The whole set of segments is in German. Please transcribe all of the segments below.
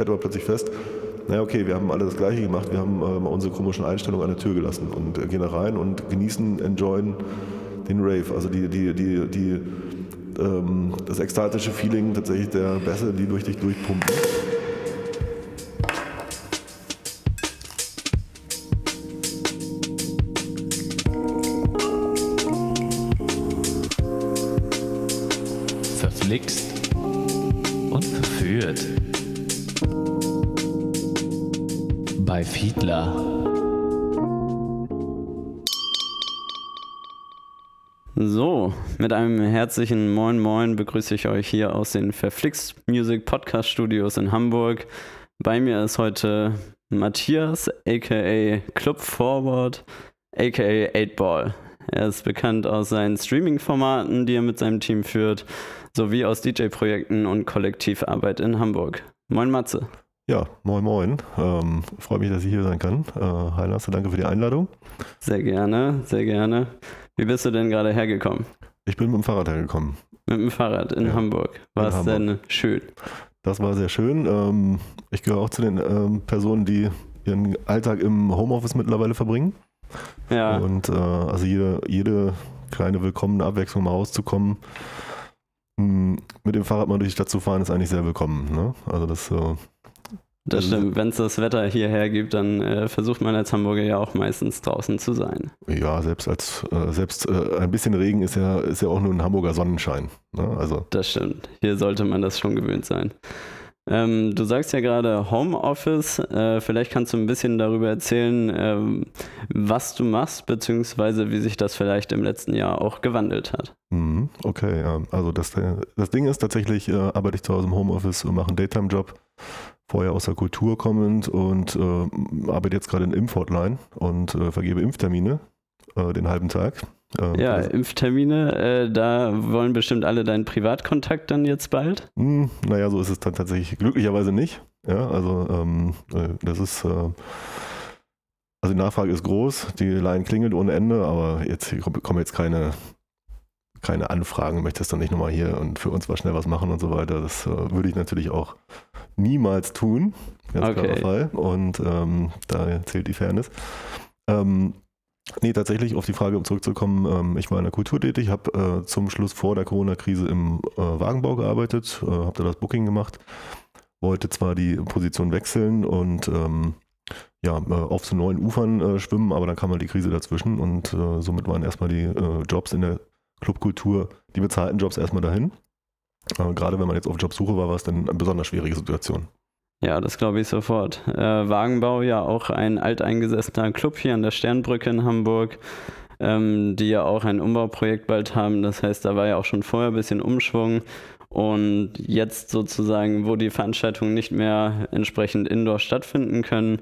stellt aber plötzlich fest, naja, okay, wir haben alle das Gleiche gemacht, wir haben äh, unsere komischen Einstellungen an der Tür gelassen und äh, gehen da rein und genießen, enjoyen den Rave. Also die, die, die, die, ähm, das ekstatische Feeling tatsächlich der Bässe, die durch dich durchpumpen. Fiedler. So, mit einem herzlichen Moin Moin begrüße ich euch hier aus den Verflixt Music Podcast Studios in Hamburg. Bei mir ist heute Matthias, aka Club Forward, aka 8ball. Er ist bekannt aus seinen Streaming-Formaten, die er mit seinem Team führt, sowie aus DJ-Projekten und Kollektivarbeit in Hamburg. Moin Matze. Ja, moin moin. Ähm, Freue mich, dass ich hier sein kann. Äh, Hi Lasse, danke für die Einladung. Sehr gerne, sehr gerne. Wie bist du denn gerade hergekommen? Ich bin mit dem Fahrrad hergekommen. Mit dem Fahrrad in Ja, Hamburg. War es denn schön? Das war sehr schön. Ähm, ich gehöre auch zu den ähm, Personen, die ihren Alltag im Homeoffice mittlerweile verbringen. Ja, Und äh, also jede, jede kleine willkommene Abwechslung mal rauszukommen, mh, mit dem Fahrrad mal durch die Stadt zu fahren, ist eigentlich sehr willkommen. Ne? Also das äh, das stimmt. Wenn es das Wetter hierher gibt, dann äh, versucht man als Hamburger ja auch meistens draußen zu sein. ja selbst als äh, selbst äh, ein bisschen Regen ist ja ist ja auch nur ein Hamburger Sonnenschein. Ne? Also Das stimmt. Hier sollte man das schon gewöhnt sein. Ähm, du sagst ja gerade Homeoffice. Äh, vielleicht kannst du ein bisschen darüber erzählen, ähm, was du machst, beziehungsweise wie sich das vielleicht im letzten Jahr auch gewandelt hat. Mhm, Okay, ja. Also das, äh, das Ding ist tatsächlich, äh, arbeite ich zu Hause im Homeoffice und mache einen Daytime-Job, vorher aus der Kultur kommend und äh, arbeite jetzt gerade in Impfhotline und äh, vergebe Impftermine äh, den halben Tag. Äh, Ja, Impftermine, äh, da wollen bestimmt alle deinen Privatkontakt dann jetzt bald. Hm, naja, so ist es dann tatsächlich glücklicherweise nicht. Ja, also ähm, äh, das ist, äh, also die Nachfrage ist groß, die Line klingelt ohne Ende, aber jetzt kommen jetzt keine, keine Anfragen, möchtest du nicht nochmal hier und für uns mal schnell was machen und so weiter. Das äh, würde ich natürlich auch niemals tun. Ganz klarer Okay. Fall. Und ähm, da zählt die Fairness. Ähm, Nee, tatsächlich auf die Frage, um zurückzukommen, ähm, ich war in der Kultur tätig, habe äh, zum Schluss vor der Corona-Krise im äh, Wagenbau gearbeitet, äh, habe da das Booking gemacht, wollte zwar die Position wechseln und ähm, ja, äh, auf zu neuen Ufern äh, schwimmen, aber dann kam halt die Krise dazwischen und äh, somit waren erstmal die Jobs in der Clubkultur, die bezahlten Jobs erstmal dahin. Äh, Gerade wenn man jetzt auf Jobsuche war, war es dann eine besonders schwierige Situation. Ja, das glaube ich sofort. Äh, Wagenbau, ja auch ein alteingesessener Club hier an der Sternbrücke in Hamburg, ähm, die ja auch ein Umbauprojekt bald haben. Das heißt, da war ja auch schon vorher ein bisschen Umschwung. Und jetzt sozusagen, wo die Veranstaltungen nicht mehr entsprechend indoor stattfinden können,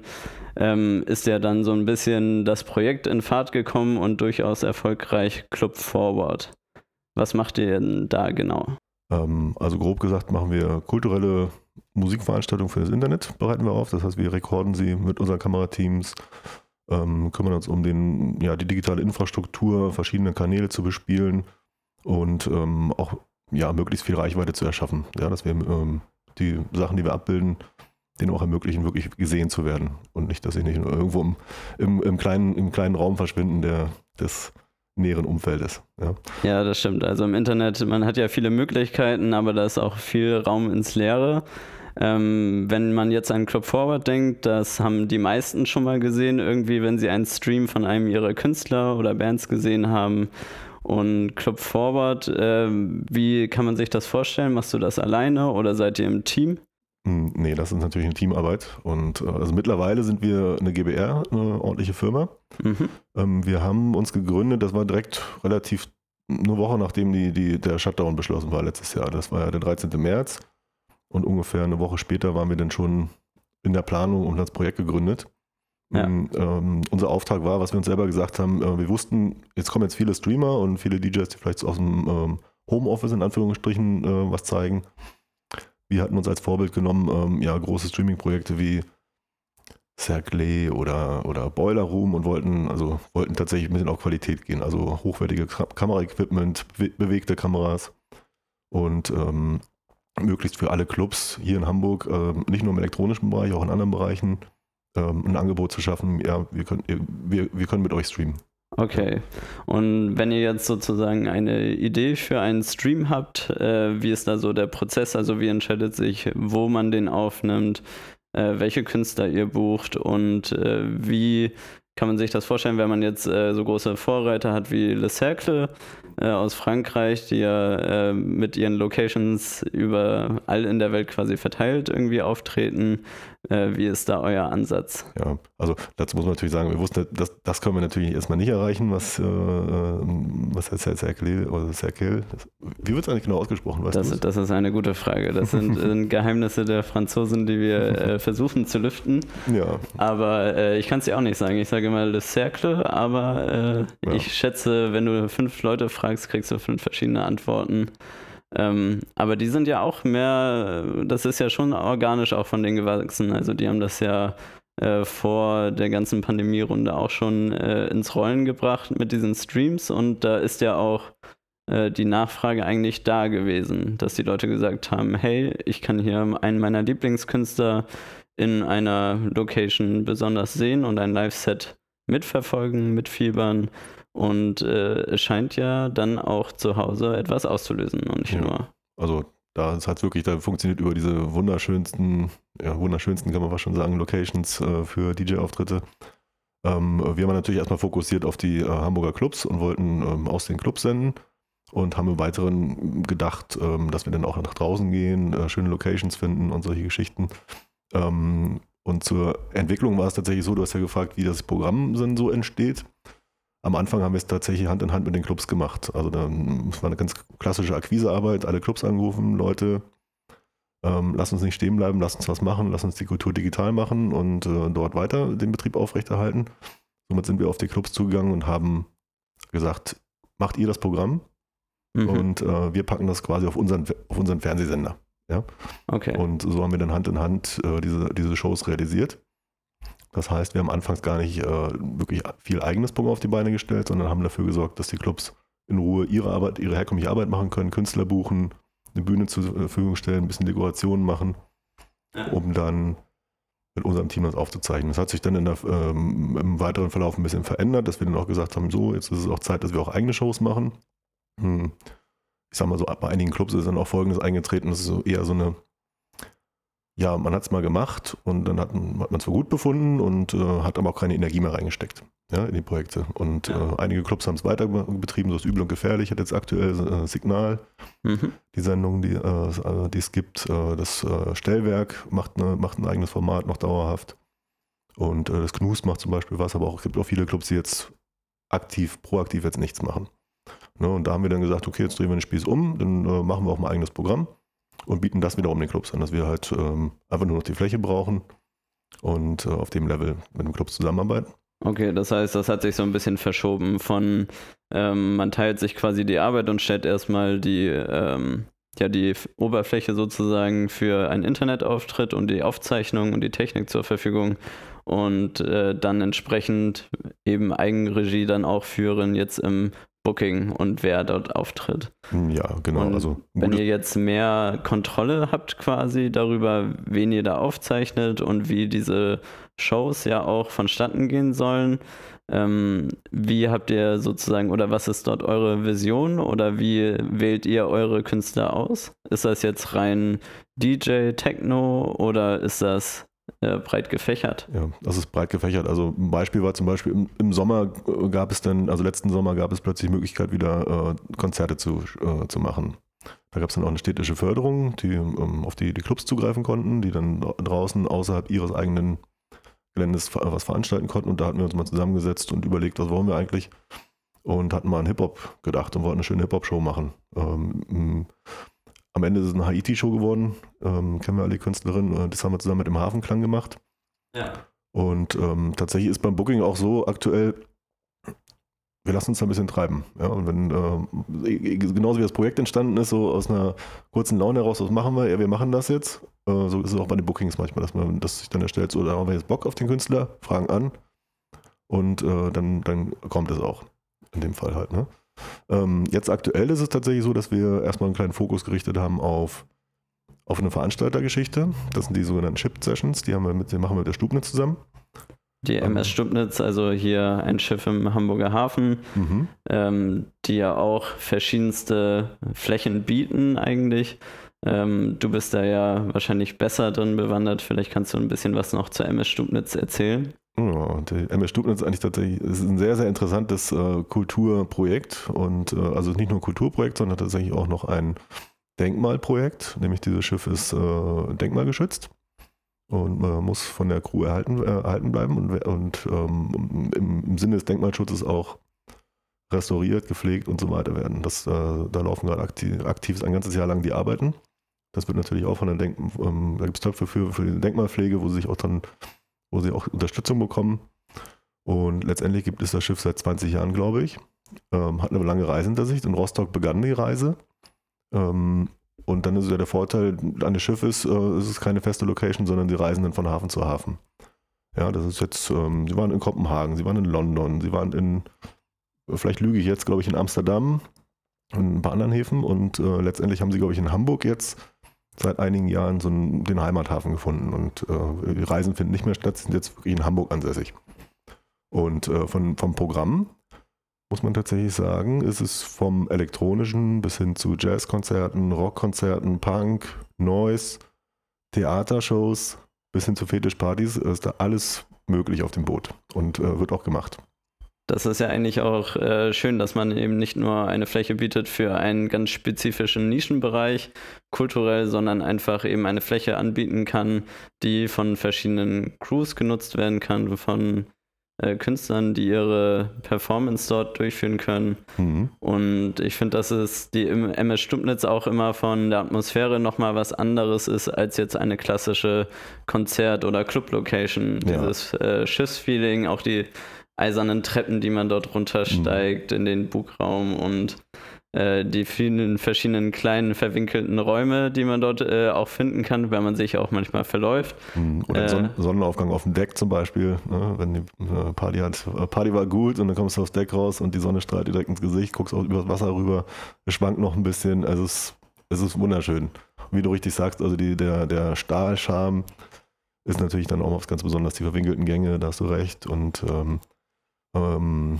ähm, ist ja dann so ein bisschen das Projekt in Fahrt gekommen und durchaus erfolgreich Club Forward. Was macht ihr denn da genau? Ähm, also grob gesagt machen wir kulturelle Musikveranstaltungen für das Internet, bereiten wir auf. Das heißt, wir rekorden sie mit unseren Kamerateams, ähm, kümmern uns um den, ja, die digitale Infrastruktur, verschiedene Kanäle zu bespielen und ähm, auch ja, möglichst viel Reichweite zu erschaffen. Ja, dass wir ähm, die Sachen, die wir abbilden, denen auch ermöglichen, wirklich gesehen zu werden und nicht, dass sie nicht nur irgendwo im, im, im, kleinen, im kleinen Raum verschwinden, der des näheren Umfeldes. Ja. Ja, das stimmt. Also im Internet, man hat ja viele Möglichkeiten, aber da ist auch viel Raum ins Leere. Ähm, wenn man jetzt an Club Forward denkt, das haben die meisten schon mal gesehen, irgendwie, wenn sie einen Stream von einem ihrer Künstler oder Bands gesehen haben. Und Club Forward, ähm, wie kann man sich das vorstellen? Machst du das alleine oder seid ihr im Team? Hm, Nee, das ist natürlich eine Teamarbeit. Und äh, also mittlerweile sind wir eine GBR, eine ordentliche Firma. Mhm. Ähm, wir haben uns gegründet, das war direkt relativ eine Woche nachdem die, die, der Shutdown beschlossen war letztes Jahr. Das war ja der 13. März. Und ungefähr eine Woche später waren wir dann schon in der Planung und das Projekt gegründet. Ja. Ähm, ähm, unser Auftrag war, was wir uns selber gesagt haben, äh, wir wussten, jetzt kommen jetzt viele Streamer und viele DJs, die vielleicht so aus dem ähm, Homeoffice in Anführungsstrichen äh, was zeigen. Wir hatten uns als Vorbild genommen, ähm, ja, große Streaming-Projekte wie Cercle oder, oder Boiler Room und wollten, also wollten tatsächlich ein bisschen auf Qualität gehen. Also hochwertige Ka- Kameraequipment, be bewegte Kameras. Und ähm, möglichst für alle Clubs hier in Hamburg, äh, nicht nur im elektronischen Bereich, auch in anderen Bereichen, ähm, ein Angebot zu schaffen, ja, wir können, wir, wir können mit euch streamen. Okay. Und wenn ihr jetzt sozusagen eine Idee für einen Stream habt, äh, wie ist da so der Prozess? Also wie entscheidet sich, wo man den aufnimmt, äh, welche Künstler ihr bucht und äh, wie kann man sich das vorstellen, wenn man jetzt äh, so große Vorreiter hat wie Le Cercle äh, aus Frankreich, die ja äh, mit ihren Locations überall in der Welt quasi verteilt irgendwie auftreten. Äh, wie ist da euer Ansatz? Ja, also dazu muss man natürlich sagen, wir wussten, das, das können wir natürlich erstmal nicht erreichen, was, äh, was heißt Cercle oder Cercle? Wie wird es eigentlich genau ausgesprochen? Weißt das, das ist eine gute Frage. Das sind, sind Geheimnisse der Franzosen, die wir äh, versuchen zu lüften. Ja. Aber äh, ich kann es dir auch nicht sagen. Ich sage immer Le Cercle, aber ja. ich schätze, wenn du fünf Leute fragst, kriegst du fünf verschiedene Antworten. Ähm, aber die sind ja auch mehr, das ist ja schon organisch auch von denen gewachsen. Also die haben das ja äh, vor der ganzen Pandemierunde auch schon äh, ins Rollen gebracht mit diesen Streams und da ist ja auch äh, die Nachfrage eigentlich da gewesen, dass die Leute gesagt haben, hey, ich kann hier einen meiner Lieblingskünstler in einer Location besonders sehen und ein Live-Set mitverfolgen, mitfiebern und äh, es scheint ja dann auch zu Hause etwas auszulösen und nicht ja. nur. Also da ist halt wirklich, da funktioniert über diese wunderschönsten, ja, wunderschönsten kann man fast schon sagen, Locations äh, für DJ-Auftritte. Ähm, wir haben natürlich erstmal fokussiert auf die äh, Hamburger Clubs und wollten ähm, aus den Clubs senden und haben im Weiteren gedacht, ähm, dass wir dann auch nach draußen gehen, äh, schöne Locations finden und solche Geschichten. Ähm, und zur Entwicklung war es tatsächlich so, du hast ja gefragt, wie das Programm dann so entsteht. Am Anfang haben wir es tatsächlich Hand in Hand mit den Clubs gemacht. Also dann, es war eine ganz klassische Akquisearbeit, alle Clubs angerufen, Leute, ähm, lass uns nicht stehen bleiben, lass uns was machen, lass uns die Kultur digital machen und äh, dort weiter den Betrieb aufrechterhalten. Somit sind wir auf die Clubs zugegangen und haben gesagt, macht ihr das Programm mhm. und äh, wir packen das quasi auf unseren, auf unseren Fernsehsender. Ja? Okay. Und so haben wir dann Hand in Hand äh, diese, diese Shows realisiert. Das heißt, wir haben anfangs gar nicht äh, wirklich viel eigenes Programm auf die Beine gestellt, sondern haben dafür gesorgt, dass die Clubs in Ruhe ihre Arbeit, ihre herkömmliche Arbeit machen können, Künstler buchen, eine Bühne zur Verfügung stellen, ein bisschen Dekorationen machen, um dann mit unserem Team das aufzuzeichnen. Das hat sich dann der, ähm, im weiteren Verlauf ein bisschen verändert, dass wir dann auch gesagt haben, so, jetzt ist es auch Zeit, dass wir auch eigene Shows machen. Hm. Ich sag mal so, bei einigen Clubs ist dann auch Folgendes eingetreten, das ist so eher so eine ja, man hat es mal gemacht und dann hat, hat man es für gut befunden und äh, hat aber auch keine Energie mehr reingesteckt ja, in die Projekte. Und ja. äh, einige Clubs haben es weiter betrieben, so ist übel und gefährlich, hat jetzt aktuell äh, Signal, mhm. die Sendung, die, äh, die es gibt. Äh, das äh, Stellwerk macht, ne, macht ein eigenes Format noch dauerhaft. Und das Knus macht zum Beispiel was, aber auch, es gibt auch viele Clubs, die jetzt aktiv, proaktiv jetzt nichts machen. Ne, und da haben wir dann gesagt, okay, jetzt drehen wir den Spieß um, dann machen wir auch mal ein eigenes Programm und bieten das wiederum den Clubs an, dass wir halt ähm, einfach nur noch die Fläche brauchen und äh, auf dem Level mit den Clubs zusammenarbeiten. Okay, das heißt, das hat sich so ein bisschen verschoben von, ähm, man teilt sich quasi die Arbeit und stellt erstmal die, ähm, ja, die Oberfläche sozusagen für einen Internetauftritt und die Aufzeichnung und die Technik zur Verfügung und äh, dann entsprechend eben Eigenregie dann auch führen jetzt im Booking und wer dort auftritt. Ja, genau. Und also wenn ihr jetzt mehr Kontrolle habt quasi darüber, wen ihr da aufzeichnet und wie diese Shows ja auch vonstatten gehen sollen, ähm, wie habt ihr sozusagen oder was ist dort eure Vision oder wie wählt ihr eure Künstler aus? Ist das jetzt rein DJ, Techno oder ist das äh, breit gefächert. Ja, das ist breit gefächert. Also ein Beispiel war zum Beispiel im, im Sommer äh, gab es dann, also letzten Sommer gab es plötzlich Möglichkeit, wieder äh, Konzerte zu, äh, zu machen. Da gab es dann auch eine städtische Förderung, die, ähm, auf die die Clubs zugreifen konnten, die dann draußen außerhalb ihres eigenen Geländes was veranstalten konnten. Und da hatten wir uns mal zusammengesetzt und überlegt, was wollen wir eigentlich? Und hatten mal an Hip-Hop gedacht und wollten eine schöne Hip-Hop-Show machen. Ähm, am Ende ist es eine Haiti-Show geworden. Ähm, kennen wir alle die Künstlerin. Äh, das haben wir zusammen mit dem Hafenklang gemacht. Ja. Und ähm, tatsächlich ist beim Booking auch so aktuell, wir lassen uns da ein bisschen treiben. Ja, und wenn, äh, genauso wie das Projekt entstanden ist, so aus einer kurzen Laune heraus, was machen wir? Ja, wir machen das jetzt. Äh, so ist es auch bei den Bookings manchmal, dass man das sich dann erstellt, so, da haben wir jetzt Bock auf den Künstler, fragen an und äh, dann, dann kommt es auch. In dem Fall halt, ne? Ähm, jetzt aktuell ist es tatsächlich so, dass wir erstmal einen kleinen Fokus gerichtet haben auf auf eine Veranstaltergeschichte. Das sind die sogenannten Ship-Sessions, die, haben wir mit, die machen wir mit der Stubnitz zusammen. Die MS Stubnitz, also hier ein Schiff im Hamburger Hafen, Mhm. ähm, die ja auch verschiedenste Flächen bieten eigentlich. Ähm, du bist da ja wahrscheinlich besser drin bewandert. Vielleicht kannst du ein bisschen was noch zur MS Stubnitz erzählen. Ja, die MS Stubnitz ist eigentlich tatsächlich ist ein sehr, sehr interessantes äh, Kulturprojekt und äh, also nicht nur ein Kulturprojekt, sondern tatsächlich auch noch ein Denkmalprojekt, nämlich dieses Schiff ist äh, denkmalgeschützt und äh, muss von der Crew erhalten, äh, erhalten bleiben und, und ähm, im, im Sinne des Denkmalschutzes auch restauriert, gepflegt und so weiter werden. Das, äh, da laufen gerade aktiv, aktiv ein ganzes Jahr lang die Arbeiten. Das wird natürlich auch von der Denk ähm, da gibt es Töpfe für, für die Denkmalpflege, wo sie sich auch dann wo sie auch Unterstützung bekommen. Und letztendlich gibt es das Schiff seit 20 Jahren, glaube ich. Ähm, hat eine lange Reise hinter sich. In Rostock begann die Reise. Ähm, und dann ist ja der Vorteil an dem Schiff ist, äh, es ist keine feste Location, sondern die reisen dann von Hafen zu Hafen. Ja, das ist jetzt, ähm, sie waren in Kopenhagen, sie waren in London, sie waren in, vielleicht lüge ich jetzt, glaube ich, in Amsterdam und ein paar anderen Häfen. Und äh, letztendlich haben sie, glaube ich, in Hamburg jetzt seit einigen Jahren so einen, den Heimathafen gefunden und äh, die Reisen finden nicht mehr statt, sind jetzt wirklich in Hamburg ansässig. Und äh, von, vom Programm muss man tatsächlich sagen, ist es vom elektronischen bis hin zu Jazzkonzerten, Rockkonzerten, Punk, Noise, Theatershows bis hin zu Fetischpartys ist da alles möglich auf dem Boot und äh, wird auch gemacht. Das ist ja eigentlich auch äh, schön, dass man eben nicht nur eine Fläche bietet für einen ganz spezifischen Nischenbereich kulturell, sondern einfach eben eine Fläche anbieten kann, die von verschiedenen Crews genutzt werden kann, von äh, Künstlern, die ihre Performance dort durchführen können. Mhm. Und ich finde, dass es die im MS Stumpnitz auch immer von der Atmosphäre nochmal was anderes ist als jetzt eine klassische Konzert- oder Club-Location. Ja. Dieses äh, Schiffsfeeling, auch die eisernen Treppen, die man dort runtersteigt in den Bugraum und äh, die vielen verschiedenen kleinen verwinkelten Räume, die man dort äh, auch finden kann, wenn man sich auch manchmal verläuft. Mhm. Oder Äh. Son Sonnenaufgang auf dem Deck zum Beispiel. Ne? Wenn die äh, Party hat, äh, Party war gut und dann kommst du aufs Deck raus und die Sonne strahlt dir direkt ins Gesicht, guckst auch übers Wasser rüber, schwankt noch ein bisschen. Also es, es ist wunderschön. Und wie du richtig sagst, also die, der, der Stahlscham ist natürlich dann auch was ganz besonders, die verwinkelten Gänge, da hast du recht. Und, ähm, ähm,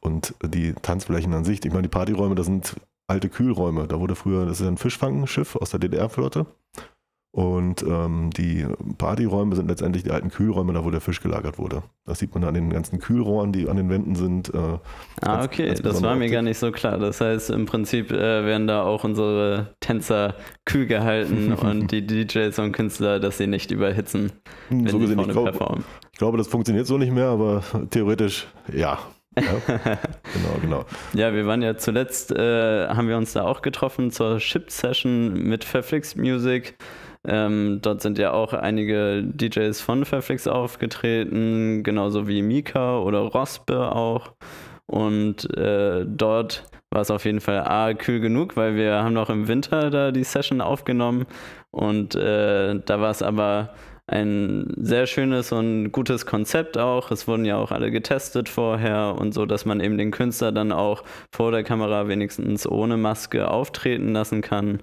und die Tanzflächen an sich, ich meine, die Partyräume, das sind alte Kühlräume. Da wurde früher, das ist ein Fischfangschiff aus der DDR-Flotte. Und ähm, die Partyräume sind letztendlich die alten Kühlräume, da wo der Fisch gelagert wurde. Das sieht man an den ganzen Kühlrohren, die an den Wänden sind. Äh, Ah, Ganz- okay, ganz das war mir gar nicht so klar. Das heißt, im Prinzip äh, werden da auch unsere Tänzer kühl gehalten und die DJs und Künstler, dass sie nicht überhitzen, wenn so sie gesehen, ich vorne glaube, performen. ich glaube, das funktioniert so nicht mehr, aber theoretisch ja. ja. genau, genau. Ja, wir waren ja zuletzt, äh, haben wir uns da auch getroffen zur Ship-Session mit Verflix Music. Ähm, dort sind ja auch einige DJs von Verflix aufgetreten, genauso wie Mika oder Rospe auch. Und äh, dort war es auf jeden Fall A, kühl genug, weil wir haben noch im Winter da die Session aufgenommen. Und äh, da war es aber ein sehr schönes und gutes Konzept auch. Es wurden ja auch alle getestet vorher und so, dass man eben den Künstler dann auch vor der Kamera wenigstens ohne Maske auftreten lassen kann.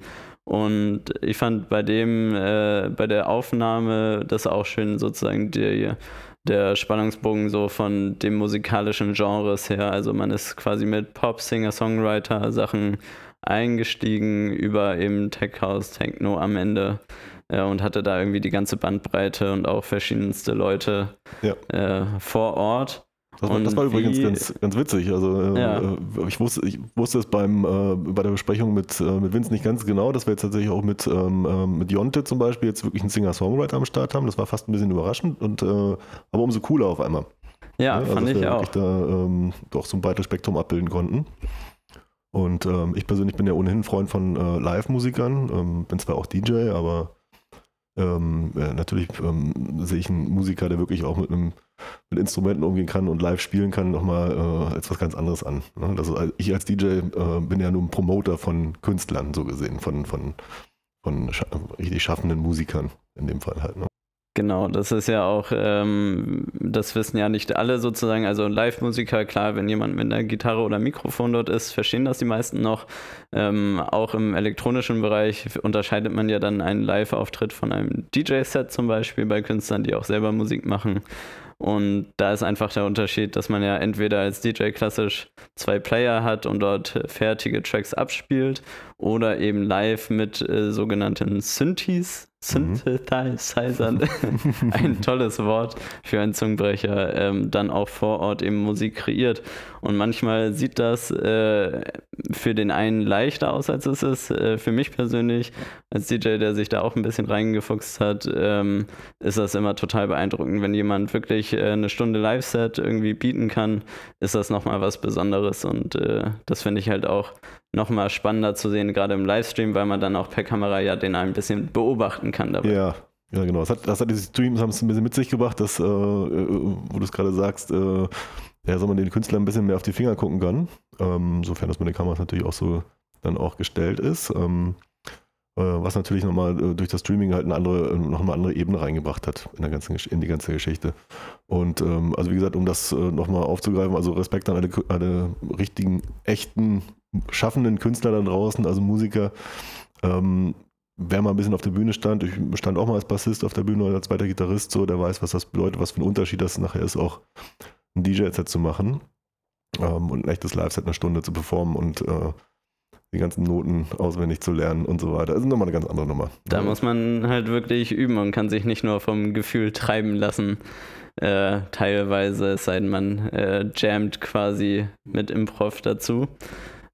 Und ich fand bei dem, äh, bei der Aufnahme das auch schön sozusagen die, der Spannungsbogen so von dem musikalischen Genres her. Also man ist quasi mit Pop, Singer, Songwriter Sachen eingestiegen über eben Tech House, Techno am Ende äh, und hatte da irgendwie die ganze Bandbreite und auch verschiedenste Leute Ja. äh, vor Ort. Das war, das war übrigens wie- ganz, ganz witzig. Also äh, Ja. äh, ich, wusste, ich wusste es beim, äh, bei der Besprechung mit, äh, mit Vince nicht ganz genau, dass wir jetzt tatsächlich auch mit, ähm, ähm, mit Jonte zum Beispiel jetzt wirklich einen Singer-Songwriter am Start haben. Das war fast ein bisschen überraschend, und, äh, aber umso cooler auf einmal. Ja, also, fand dass ich wir auch. da ähm, doch so ein breites Spektrum abbilden konnten. Und ähm, ich persönlich bin ja ohnehin ein Freund von äh, Live-Musikern, ähm, bin zwar auch DJ, aber ähm, äh, natürlich ähm, sehe ich einen Musiker, der wirklich auch mit, einem, mit Instrumenten umgehen kann und live spielen kann, nochmal äh, als was ganz anderes an. Ne? Das ist, ich als DJ äh, bin ja nur ein Promoter von Künstlern, so gesehen, von, von, von scha richtig schaffenden Musikern in dem Fall halt. Ne? Genau, das ist ja auch, ähm, das wissen ja nicht alle sozusagen. Also Live-Musiker, klar, wenn jemand mit einer Gitarre oder Mikrofon dort ist, verstehen das die meisten noch. Ähm, auch im elektronischen Bereich unterscheidet man ja dann einen Live-Auftritt von einem DJ-Set zum Beispiel bei Künstlern, die auch selber Musik machen. Und da ist einfach der Unterschied, dass man ja entweder als DJ klassisch zwei Player hat und dort fertige Tracks abspielt oder eben live mit äh, sogenannten Synthes Synthesizern, ein tolles Wort für einen Zungenbrecher, ähm, dann auch vor Ort eben Musik kreiert. Und manchmal sieht das äh, für den einen leichter aus, als es ist. Äh, für mich persönlich, als DJ, der sich da auch ein bisschen reingefuchst hat, ähm, ist das immer total beeindruckend. Wenn jemand wirklich äh, eine Stunde Live-Set irgendwie bieten kann, ist das nochmal was Besonderes. Und äh, das finde ich halt auch nochmal spannender zu sehen, gerade im Livestream, weil man dann auch per Kamera ja den ein bisschen beobachten kann dabei. Ja, ja genau. Das hat, das hat diese Streams haben es ein bisschen mit sich gebracht, dass, äh, äh wo du es gerade sagst, äh, ja, soll man den Künstlern ein bisschen mehr auf die Finger gucken kann. Ähm, sofern das mit den Kameras natürlich auch so dann auch gestellt ist. Ähm, äh, was natürlich nochmal äh, durch das Streaming halt eine andere, äh, noch eine andere Ebene reingebracht hat in, der ganzen, in die ganze Geschichte. Und ähm, also wie gesagt, um das nochmal aufzugreifen, also Respekt an alle, alle richtigen, echten, schaffenden Künstler da draußen, also Musiker. Ähm, wer mal ein bisschen auf der Bühne stand, ich stand auch mal als Bassist auf der Bühne oder als zweiter Gitarrist, so, der weiß, was das bedeutet, was für ein Unterschied das nachher ist, auch ein DJ-Set zu machen ähm, und ein echtes Live-Set eine Stunde zu performen und äh, die ganzen Noten auswendig zu lernen und so weiter. Das ist nochmal eine ganz andere Nummer. Da muss man halt wirklich üben und kann sich nicht nur vom Gefühl treiben lassen. Äh, teilweise, es sei denn, man äh, jammt quasi mit Improv dazu.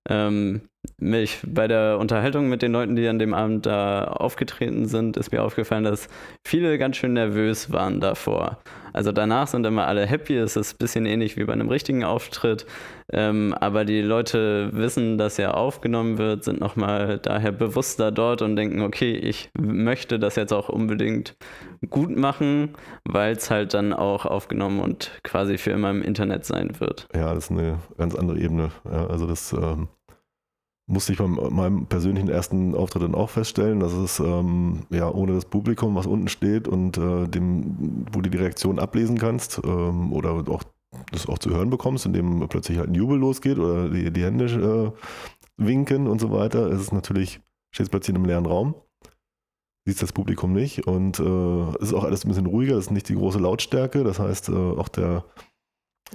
Ähm, mich bei der Unterhaltung mit den Leuten, die an dem Abend da aufgetreten sind, ist mir aufgefallen, dass viele ganz schön nervös waren davor. Also danach sind immer alle happy, es ist ein bisschen ähnlich wie bei einem richtigen Auftritt, ähm, aber die Leute wissen, dass er aufgenommen wird, sind nochmal daher bewusster dort und denken, okay, ich möchte das jetzt auch unbedingt gut machen, weil es halt dann auch aufgenommen und quasi für immer im Internet sein wird. Ja, das ist eine ganz andere Ebene. Ja, also das ähm musste ich bei meinem persönlichen ersten Auftritt dann auch feststellen, dass es ähm, ja ohne das Publikum, was unten steht und äh, dem, wo du die Reaktion ablesen kannst ähm, oder auch das auch zu hören bekommst, indem plötzlich halt ein Jubel losgeht oder die, die Hände äh, winken und so weiter, ist es natürlich, stehst plötzlich in einem leeren Raum, siehst das Publikum nicht und äh, es ist auch alles ein bisschen ruhiger, es ist nicht die große Lautstärke, das heißt äh, auch der,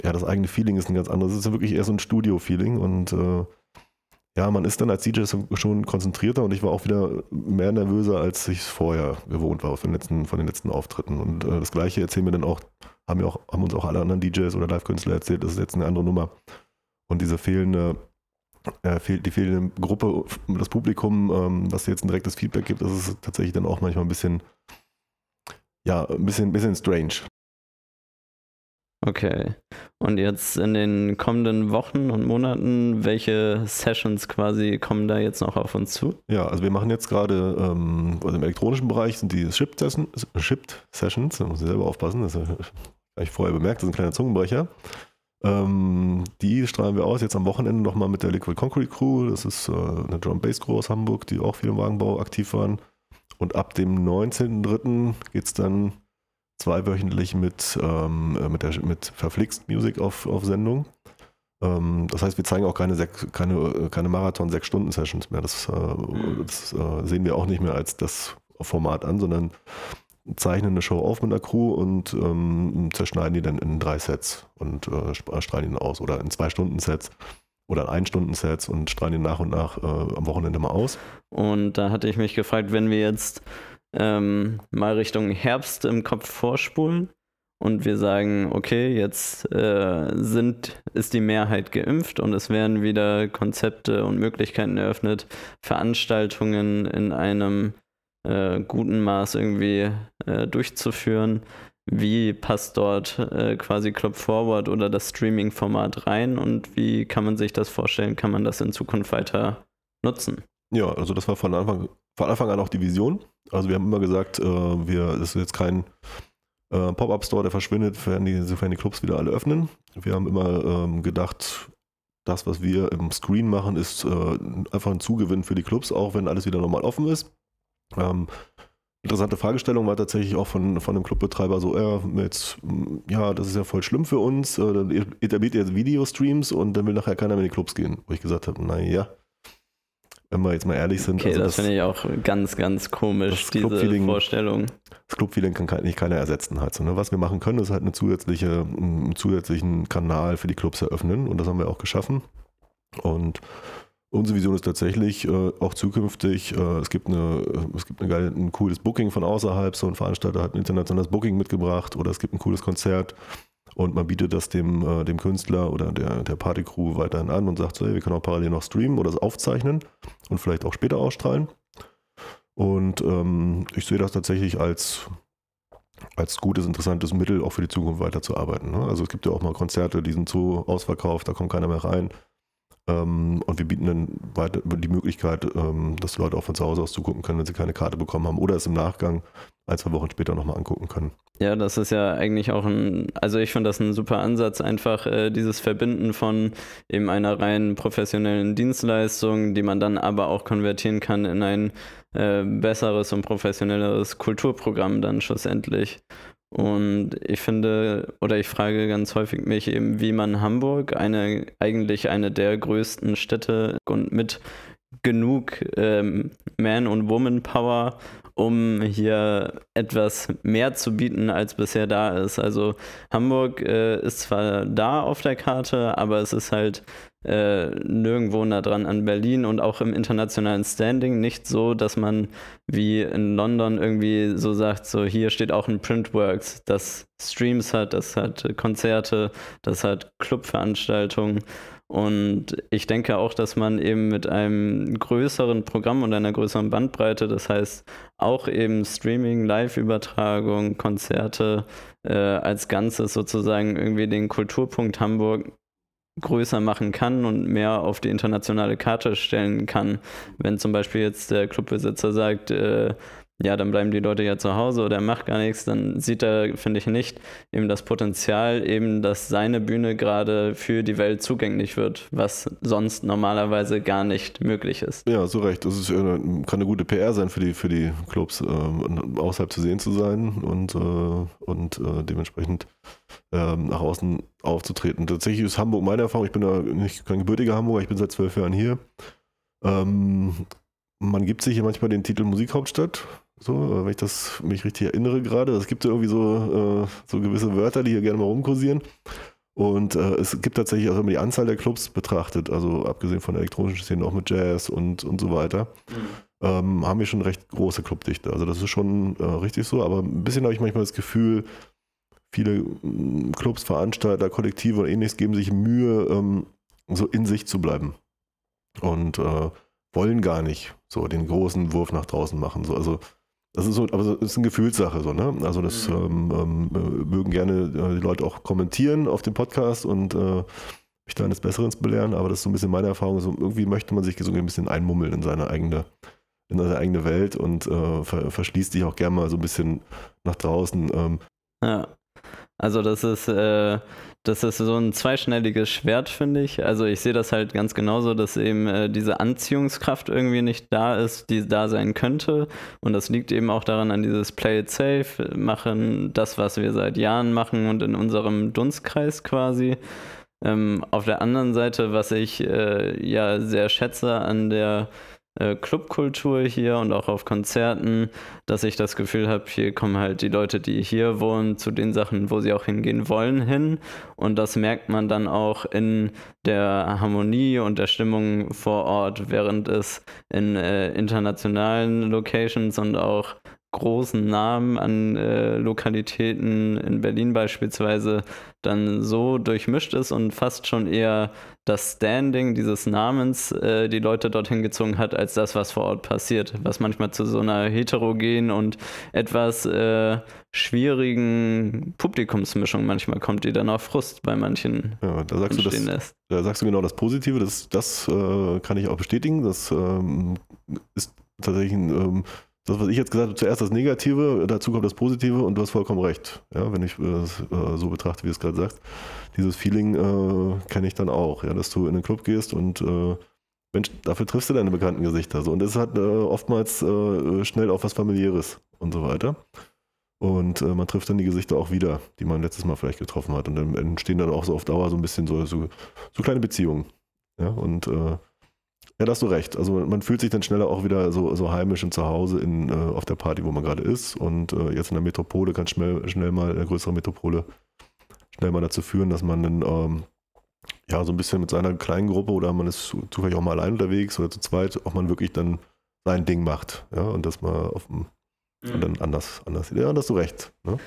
ja, das eigene Feeling ist ein ganz anderes, es ist wirklich eher so ein Studio-Feeling und äh, ja, man ist dann als DJ schon konzentrierter und ich war auch wieder mehr nervöser, als ich es vorher gewohnt war von den letzten, von den letzten Auftritten. Und äh, das gleiche erzählen wir dann auch, haben wir auch, haben uns auch alle anderen DJs oder Live-Künstler erzählt, das ist jetzt eine andere Nummer. Und diese fehlende, äh, die fehlende Gruppe, das Publikum, ähm, was jetzt ein direktes Feedback gibt, das ist tatsächlich dann auch manchmal ein bisschen, ja, ein bisschen, ein bisschen strange. Okay. Und jetzt in den kommenden Wochen und Monaten, welche Sessions quasi kommen da jetzt noch auf uns zu? Ja, also wir machen jetzt gerade, ähm, also im elektronischen Bereich sind die Shipped Sessions, Shipped Sessions da muss ich selber aufpassen, das habe ich vorher bemerkt, das ist ein kleiner Zungenbrecher. Ähm, die strahlen wir aus jetzt am Wochenende nochmal mit der Liquid Concrete Crew, das ist äh, eine Drum Bass Crew aus Hamburg, die auch viel im Wagenbau aktiv waren. Und ab dem 19.03. geht es dann zweiwöchentlich mit, ähm, äh, mit, der, mit Verflixt Music auf, auf Sendung. Ähm, das heißt, wir zeigen auch keine, keine, keine Marathon-Sechs-Stunden-Sessions mehr. Das, äh, mhm. das äh, sehen wir auch nicht mehr als das Format an, sondern zeichnen eine Show auf mit einer Crew und ähm, zerschneiden die dann in drei Sets und äh, strahlen ihn aus oder in zwei Stunden Sets oder in ein Stunden Sets und strahlen ihn nach und nach äh, am Wochenende mal aus. Und da hatte ich mich gefragt, wenn wir jetzt ähm, mal Richtung Herbst im Kopf vorspulen und wir sagen, okay, jetzt äh, sind, ist die Mehrheit geimpft und es werden wieder Konzepte und Möglichkeiten eröffnet, Veranstaltungen in einem äh, guten Maß irgendwie äh, durchzuführen. Wie passt dort äh, quasi Club Forward oder das Streaming-Format rein und wie kann man sich das vorstellen? Kann man das in Zukunft weiter nutzen? Ja, also das war von Anfang, von Anfang an auch die Vision. Also wir haben immer gesagt, äh, wir, das ist jetzt kein äh, Pop-Up-Store, der verschwindet, sofern die, sofern die Clubs wieder alle öffnen. Wir haben immer ähm, gedacht, das, was wir im Screen machen, ist äh, einfach ein Zugewinn für die Clubs, auch wenn alles wieder normal offen ist. Ähm, interessante Fragestellung war tatsächlich auch von, von einem Clubbetreiber so, ja, mit, ja, das ist ja voll schlimm für uns, äh, dann etabliert ihr Videostreams und dann will nachher keiner mehr in die Clubs gehen. Wo ich gesagt habe, naja, wenn wir jetzt mal ehrlich sind. Okay, also das, das finde ich auch ganz, ganz komisch, diese Vorstellung. Das Clubfeeling kann nicht keiner ersetzen halt. So, ne? Was wir machen können, ist halt eine zusätzliche, einen zusätzlichen Kanal für die Clubs eröffnen und das haben wir auch geschaffen. Und Unsere Vision ist tatsächlich äh, auch zukünftig, äh, es gibt, eine, äh, es gibt eine geile, ein cooles Booking von außerhalb, so ein Veranstalter hat ein internationales Booking mitgebracht oder es gibt ein cooles Konzert und man bietet das dem, äh, dem Künstler oder der, der Partycrew weiterhin an und sagt so, hey, wir können auch parallel noch streamen oder es aufzeichnen und vielleicht auch später ausstrahlen. Und ähm, ich sehe das tatsächlich als, als gutes, interessantes Mittel auch für die Zukunft weiterzuarbeiten. Ne? Also es gibt ja auch mal Konzerte, die sind so ausverkauft, da kommt keiner mehr rein. Ähm, und wir bieten dann weiter die Möglichkeit, ähm, dass Leute auch von zu Hause aus zugucken können, wenn sie keine Karte bekommen haben oder es im Nachgang ein, zwei Wochen später nochmal angucken können. Ja, das ist ja eigentlich auch ein, also ich finde das ein super Ansatz, einfach äh, dieses Verbinden von eben einer rein professionellen Dienstleistung, die man dann aber auch konvertieren kann in ein äh, besseres und professionelleres Kulturprogramm dann schlussendlich. Und ich finde, oder ich frage ganz häufig mich eben, wie man Hamburg, eine, eigentlich eine der größten Städte und mit genug ähm, Man- und Woman-Power, um hier etwas mehr zu bieten, als bisher da ist. Also Hamburg äh, ist zwar da auf der Karte, aber es ist halt äh, nirgendwo nah dran an Berlin und auch im internationalen Standing nicht so, dass man wie in London irgendwie so sagt, so hier steht auch ein Printworks, das Streams hat, das hat Konzerte, das hat Clubveranstaltungen. Und ich denke auch, dass man eben mit einem größeren Programm und einer größeren Bandbreite, das heißt auch eben Streaming, Live-Übertragung, Konzerte äh, als Ganzes sozusagen irgendwie den Kulturpunkt Hamburg größer machen kann und mehr auf die internationale Karte stellen kann. Wenn zum Beispiel jetzt der Clubbesitzer sagt, äh, ja, dann bleiben die Leute ja zu Hause oder er macht gar nichts, dann sieht er, finde ich nicht, eben das Potenzial, eben, dass seine Bühne gerade für die Welt zugänglich wird, was sonst normalerweise gar nicht möglich ist. Ja, so recht. Das ist, kann eine gute PR sein für die, für die Clubs, äh, außerhalb zu sehen zu sein und, äh, und äh, dementsprechend ähm, nach außen aufzutreten. Tatsächlich ist Hamburg meine Erfahrung, ich bin da nicht kein gebürtiger Hamburger, ich bin seit zwölf Jahren hier. Ähm, man gibt sich ja manchmal den Titel Musikhauptstadt, so, wenn ich das mich richtig erinnere gerade. Es gibt ja irgendwie so, äh, so gewisse Wörter, die hier gerne mal rumkursieren. Und äh, es gibt tatsächlich, wenn man die Anzahl der Clubs betrachtet, also abgesehen von elektronischen Szene auch mit Jazz und, und so weiter, mhm. ähm, haben wir schon recht große Clubdichte. Also das ist schon äh, richtig so, aber ein bisschen habe ich manchmal das Gefühl, viele mm, Clubs, Veranstalter, Kollektive und ähnliches geben sich Mühe, ähm, so in sich zu bleiben. Und äh, wollen gar nicht so den großen Wurf nach draußen machen. So, also das ist so, aber das ist eine Gefühlssache so, ne? Also das mhm. ähm, ähm, mögen gerne äh, die Leute auch kommentieren auf dem Podcast und äh, mich da eines Besseren belehren, aber das ist so ein bisschen meine Erfahrung. So, irgendwie möchte man sich so ein bisschen einmummeln in seine eigene, in seine eigene Welt und äh, ver verschließt sich auch gerne mal so ein bisschen nach draußen. Ähm. Ja. Also das ist, äh, das ist so ein zweischneidiges Schwert, finde ich. Also ich sehe das halt ganz genauso, dass eben äh, diese Anziehungskraft irgendwie nicht da ist, die da sein könnte. Und das liegt eben auch daran an dieses Play it safe, machen das, was wir seit Jahren machen und in unserem Dunstkreis quasi. Ähm, auf der anderen Seite, was ich äh, ja sehr schätze an der äh, Clubkultur hier und auch auf Konzerten, dass ich das Gefühl habe, hier kommen halt die Leute, die hier wohnen, zu den Sachen, wo sie auch hingehen wollen, hin. Und das merkt man dann auch in der Harmonie und der Stimmung vor Ort, während es in äh, internationalen Locations und auch großen Namen an äh, Lokalitäten in Berlin beispielsweise dann so durchmischt ist und fast schon eher das Standing dieses Namens äh, die Leute dorthin gezogen hat, als das, was vor Ort passiert, was manchmal zu so einer heterogenen und etwas äh, schwierigen Publikumsmischung manchmal kommt, die dann auf Frust bei manchen ja, da sagst du das, lässt. Da sagst du genau das Positive, das, das äh, kann ich auch bestätigen, das ähm, ist tatsächlich ein ähm, das, was ich jetzt gesagt habe, zuerst das Negative, dazu kommt das Positive und du hast vollkommen recht. Ja, wenn ich es äh, so betrachte, wie du es gerade sagst. Dieses Feeling äh, kenne ich dann auch, ja, dass du in den Club gehst und äh, Mensch, dafür triffst du deine bekannten Gesichter. So. Und das hat äh, oftmals äh, schnell auch was familiäres und so weiter. Und äh, man trifft dann die Gesichter auch wieder, die man letztes Mal vielleicht getroffen hat. Und dann entstehen dann auch so auf Dauer so ein bisschen so, so, so kleine Beziehungen. Ja, und äh, ja, da hast du recht. Also man fühlt sich dann schneller auch wieder so, so heimisch und zu Hause in, äh, auf der Party, wo man gerade ist. Und äh, jetzt in der Metropole kann schnell, schnell mal, eine größere Metropole, schnell mal dazu führen, dass man dann ähm, ja so ein bisschen mit seiner kleinen Gruppe oder man ist zufällig auch mal allein unterwegs oder zu zweit, auch man wirklich dann sein Ding macht. Ja, und dass man auf dem mhm. dann anders, anders. Ja, da hast du recht. Ne?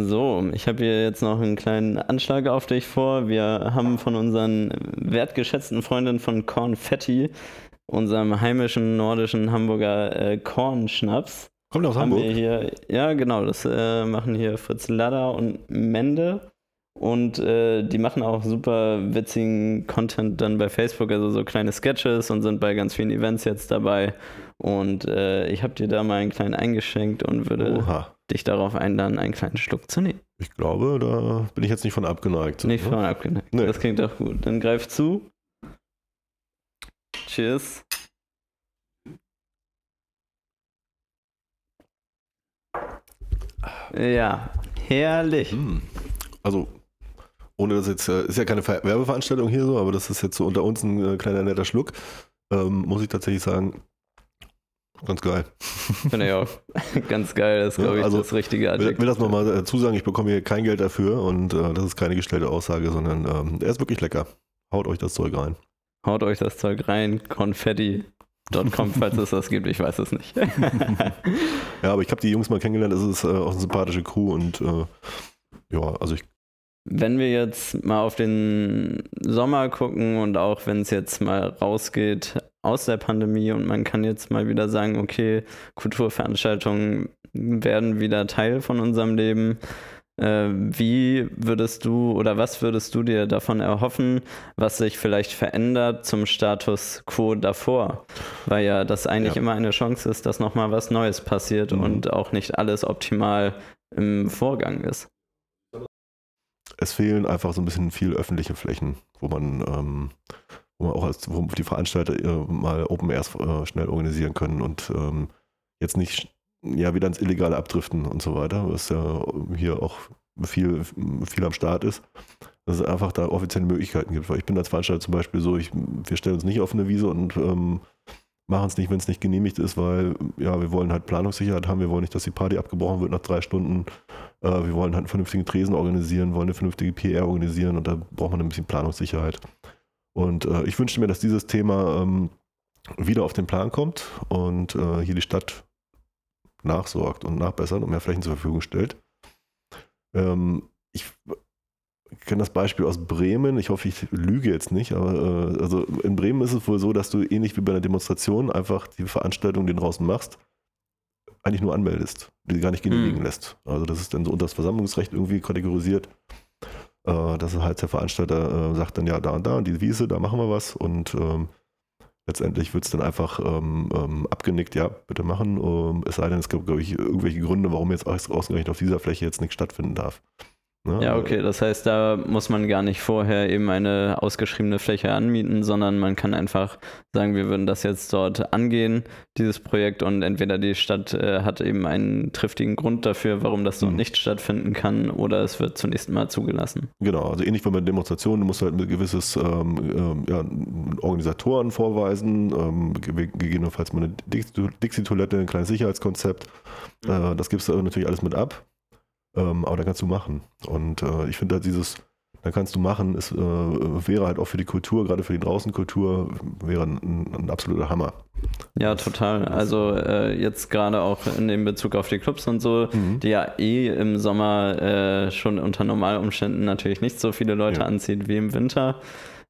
So, ich habe hier jetzt noch einen kleinen Anschlag auf dich vor. Wir haben von unseren wertgeschätzten Freundinnen von Kornfetti, unserem heimischen nordischen Hamburger äh, Kornschnaps. Kommt aus Hamburg? Hier, ja, genau, das äh, machen hier Fritz Ladder und Mende. Und äh, die machen auch super witzigen Content dann bei Facebook, also so kleine Sketches und sind bei ganz vielen Events jetzt dabei. Und äh, ich habe dir da mal einen kleinen eingeschenkt und würde Oha. Dich darauf einladen, einen kleinen Schluck zu nehmen. Ich glaube, da bin ich jetzt nicht von abgeneigt. Nicht ne? von abgeneigt. Nee. Das klingt doch gut. Dann greif zu. Cheers. Ja, herrlich. Hm. Also ohne das jetzt, äh, ist ja keine Werbeveranstaltung hier so, aber das ist jetzt so unter uns ein äh, kleiner netter Schluck, ähm, muss ich tatsächlich sagen, ganz geil. Finde ich auch. ganz geil, das ist, glaube ich, also, das richtige Adjektiv. Ich will das nochmal dazu sagen, ich bekomme hier kein Geld dafür und äh, das ist keine gestellte Aussage, sondern ähm, er ist wirklich lecker. Haut euch das Zeug rein. Haut euch das Zeug rein, Konfetti.com, falls es das gibt, ich weiß es nicht. ja, aber ich habe die Jungs mal kennengelernt, es ist äh, auch eine sympathische Crew und äh, ja, also ich wenn wir jetzt mal auf den Sommer gucken und auch wenn es jetzt mal rausgeht aus der Pandemie und man kann jetzt mal wieder sagen, okay, Kulturveranstaltungen werden wieder Teil von unserem Leben. Äh, wie würdest du oder was würdest du dir davon erhoffen, was sich vielleicht verändert zum Status quo davor? Weil ja das eigentlich ja. immer eine Chance ist, dass nochmal was Neues passiert mhm. und auch nicht alles optimal im Vorgang ist es fehlen einfach so ein bisschen viel öffentliche Flächen, wo man, ähm, wo man auch als, wo die Veranstalter äh, mal Open Airs äh, schnell organisieren können und ähm, jetzt nicht ja wieder ins Illegale abdriften und so weiter, was ja hier auch viel, viel am Start ist, dass es einfach da offizielle Möglichkeiten gibt. Weil ich bin als Veranstalter zum Beispiel so, ich, wir stellen uns nicht auf eine Wiese und ähm, machen es nicht, wenn es nicht genehmigt ist, weil ja, wir wollen halt Planungssicherheit haben, wir wollen nicht, dass die Party abgebrochen wird nach drei Stunden. Äh, wir wollen halt einen vernünftigen Tresen organisieren, wollen eine vernünftige PR organisieren und da braucht man ein bisschen Planungssicherheit. Und äh, ich wünschte mir, dass dieses Thema ähm, wieder auf den Plan kommt und äh, hier die Stadt nachsorgt und nachbessert und mehr Flächen zur Verfügung stellt. Ähm, ich kenne das Beispiel aus Bremen. Ich hoffe, ich lüge jetzt nicht, aber äh, also in Bremen ist es wohl so, dass du ähnlich wie bei einer Demonstration einfach die Veranstaltung, die du draußen machst, eigentlich nur anmeldest, die gar nicht genehmigen mhm. lässt. Also das ist dann so unter das Versammlungsrecht irgendwie kategorisiert. Äh, dass halt der Veranstalter äh, sagt dann ja da und da und die Wiese, da machen wir was und ähm, letztendlich wird es dann einfach ähm, ähm, abgenickt, ja, bitte machen. Ähm, es sei denn, es gibt, glaube ich, irgendwelche Gründe, warum jetzt ausgerechnet auf dieser Fläche jetzt nichts stattfinden darf. Ne? Ja, okay, das heißt, da muss man gar nicht vorher eben eine ausgeschriebene Fläche anmieten, sondern man kann einfach sagen, wir würden das jetzt dort angehen, dieses Projekt, und entweder die Stadt äh, hat eben einen triftigen Grund dafür, warum das dort mhm. nicht stattfinden kann, oder es wird zunächst mal zugelassen. Genau, also ähnlich wie bei Demonstrationen, du musst halt ein gewisses ähm, ähm, ja, Organisatoren vorweisen, ähm, gegebenenfalls mal eine Dixie-Toilette, ein kleines Sicherheitskonzept. Mhm. Äh, das gibst du natürlich alles mit ab. Ähm, aber dann kannst du machen. Und äh, ich finde halt dieses, dann kannst du machen, es äh, wäre halt auch für die Kultur, gerade für die Draußenkultur, wäre ein, ein absoluter Hammer. Ja, total. Also äh, jetzt gerade auch in dem Bezug auf die Clubs und so, mhm. die ja eh im Sommer äh, schon unter Normalumständen natürlich nicht so viele Leute ja. anzieht wie im Winter.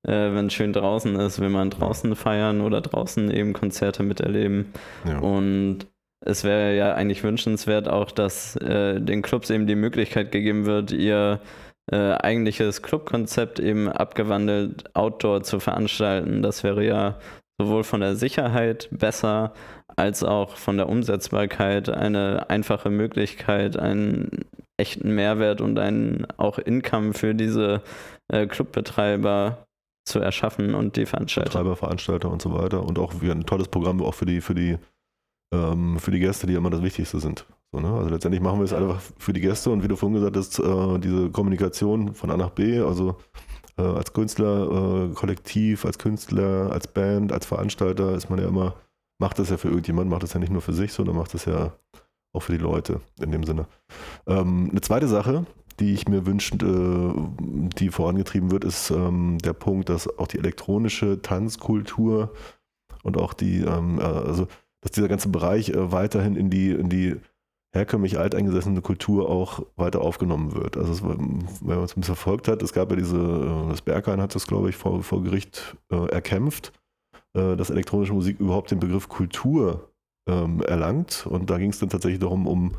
Äh, wenn es schön draußen ist, will man draußen feiern oder draußen eben Konzerte miterleben. Ja. Und es wäre ja eigentlich wünschenswert auch, dass äh, den Clubs eben die Möglichkeit gegeben wird, ihr äh, eigentliches Clubkonzept eben abgewandelt outdoor zu veranstalten. Das wäre ja sowohl von der Sicherheit besser als auch von der Umsetzbarkeit eine einfache Möglichkeit, einen echten Mehrwert und einen auch Income für diese äh, Clubbetreiber zu erschaffen und die Veranstalter. Betreiber, Veranstalter und so weiter. Und auch ein tolles Programm auch für die, für die, ähm, für die Gäste, die immer das Wichtigste sind. So, ne? Also letztendlich machen wir es einfach für die Gäste und wie du vorhin gesagt hast, äh, diese Kommunikation von A nach B, also äh, als Künstler, äh, Kollektiv, als Künstler, als Band, als Veranstalter ist man ja immer, macht das ja für irgendjemand, macht das ja nicht nur für sich, sondern macht das ja auch für die Leute in dem Sinne. Ähm, eine zweite Sache, die ich mir wünsche, äh, die vorangetrieben wird, ist ähm, der Punkt, dass auch die elektronische Tanzkultur und auch die, ähm, äh, also dass dieser ganze Bereich äh, weiterhin in die, in die herkömmlich alteingesessene Kultur auch weiter aufgenommen wird. Also es, wenn man es ein bisschen verfolgt hat, es gab ja diese, äh, das Berghain hat das, glaube ich, vor, vor Gericht äh, erkämpft, äh, dass elektronische Musik überhaupt den Begriff Kultur ähm, erlangt. Und da ging es dann tatsächlich darum, um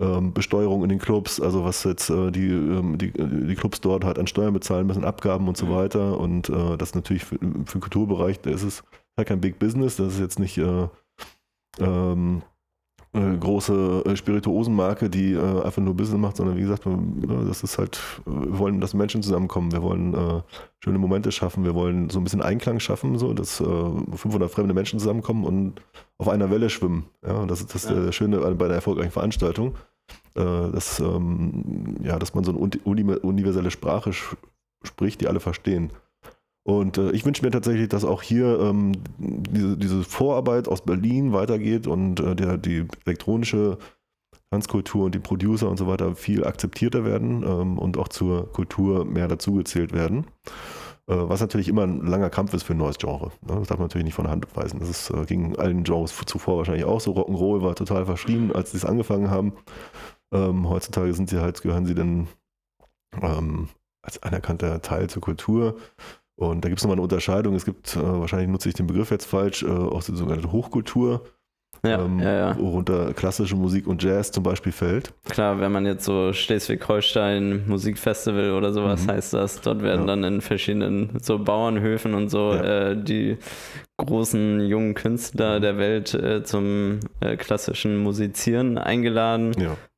ähm, Besteuerung in den Clubs, also was jetzt äh, die, ähm, die, die Clubs dort halt an Steuern bezahlen müssen, Abgaben und so Mhm. weiter. Und äh, das natürlich für, für den Kulturbereich, da ist es halt kein Big Business, das ist jetzt nicht äh, ähm, äh, große äh, Spirituosenmarke, die äh, einfach nur Business macht, sondern wie gesagt, äh, das ist halt, äh, wir wollen, dass Menschen zusammenkommen, wir wollen schöne Momente schaffen, wir wollen so ein bisschen Einklang schaffen, so, dass äh, 500 fremde Menschen zusammenkommen und auf einer Welle schwimmen. Ja, das ist das Ja. äh, Schöne bei einer erfolgreichen Veranstaltung, dass, ähm, ja, dass man so eine uni- uni- universelle Sprache spricht, die alle verstehen. Und äh, ich wünsche mir tatsächlich, dass auch hier ähm, diese, diese Vorarbeit aus Berlin weitergeht und äh, der, die elektronische Tanzkultur und die Producer und so weiter viel akzeptierter werden ähm, und auch zur Kultur mehr dazugezählt werden. Äh, was natürlich immer ein langer Kampf ist für ein neues Genre. Ne? Das darf man natürlich nicht von der Hand weisen. Das ist, äh, ging allen Genres zuvor wahrscheinlich auch so. Rock'n'Roll war total verschrien, als sie es angefangen haben. Ähm, heutzutage sind sie halt, gehören sie dann ähm, als anerkannter Teil zur Kultur. Und da gibt es nochmal eine Unterscheidung. Es gibt, äh, wahrscheinlich nutze ich den Begriff jetzt falsch, äh, auch die sogenannte Hochkultur, Ja, ähm, ja, ja. worunter klassische Musik und Jazz zum Beispiel fällt. Klar, wenn man jetzt so Schleswig-Holstein Musikfestival oder sowas Mhm. heißt das, dort werden dann in verschiedenen so Bauernhöfen und so äh, die großen jungen Künstler der Welt äh, zum äh, klassischen Musizieren eingeladen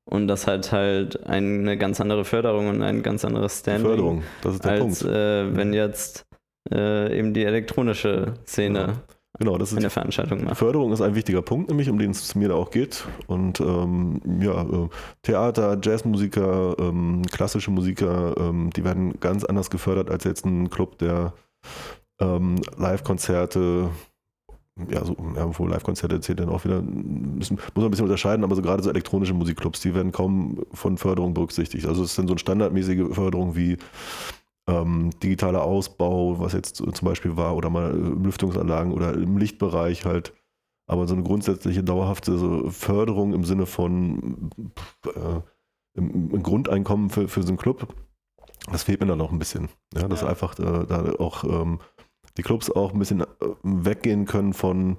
und das hat halt eine ganz andere Förderung und ein ganz anderes Standing Förderung, das ist der als Punkt. äh, wenn jetzt äh, eben die elektronische Szene Ja. Genau, das ist eine Veranstaltung macht. Förderung ist ein wichtiger Punkt, nämlich um den es mir da auch geht. Und ähm, ja, äh, Theater, Jazzmusiker, ähm, klassische Musiker, ähm, die werden ganz anders gefördert als jetzt ein Club, der ähm, Live-Konzerte, ja, so, ja, wo Live-Konzerte zählt dann auch wieder, müssen, muss man ein bisschen unterscheiden, aber so gerade so elektronische Musikclubs, die werden kaum von Förderung berücksichtigt. Also es ist dann so eine standardmäßige Förderung wie ähm, digitaler Ausbau, was jetzt zum Beispiel war, oder mal äh, Lüftungsanlagen oder im Lichtbereich halt. Aber so eine grundsätzliche, dauerhafte so Förderung im Sinne von äh, im, im Grundeinkommen für, für so einen Club, das fehlt mir dann noch ein bisschen. Ja, dass Ja. einfach äh, da auch ähm, die Clubs auch ein bisschen äh, weggehen können von,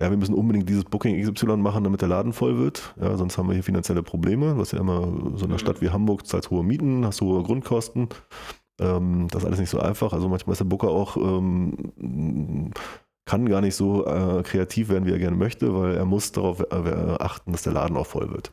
ja, wir müssen unbedingt dieses Booking XY machen, damit der Laden voll wird. Ja, sonst haben wir hier finanzielle Probleme. Was ja immer so in einer Mhm. Stadt wie Hamburg zahlst hohe Mieten, hast hohe Grundkosten. Ähm, das ist alles nicht so einfach. Also manchmal ist der Booker auch, ähm, kann gar nicht so äh, kreativ werden, wie er gerne möchte, weil er muss darauf äh, achten, dass der Laden auch voll wird.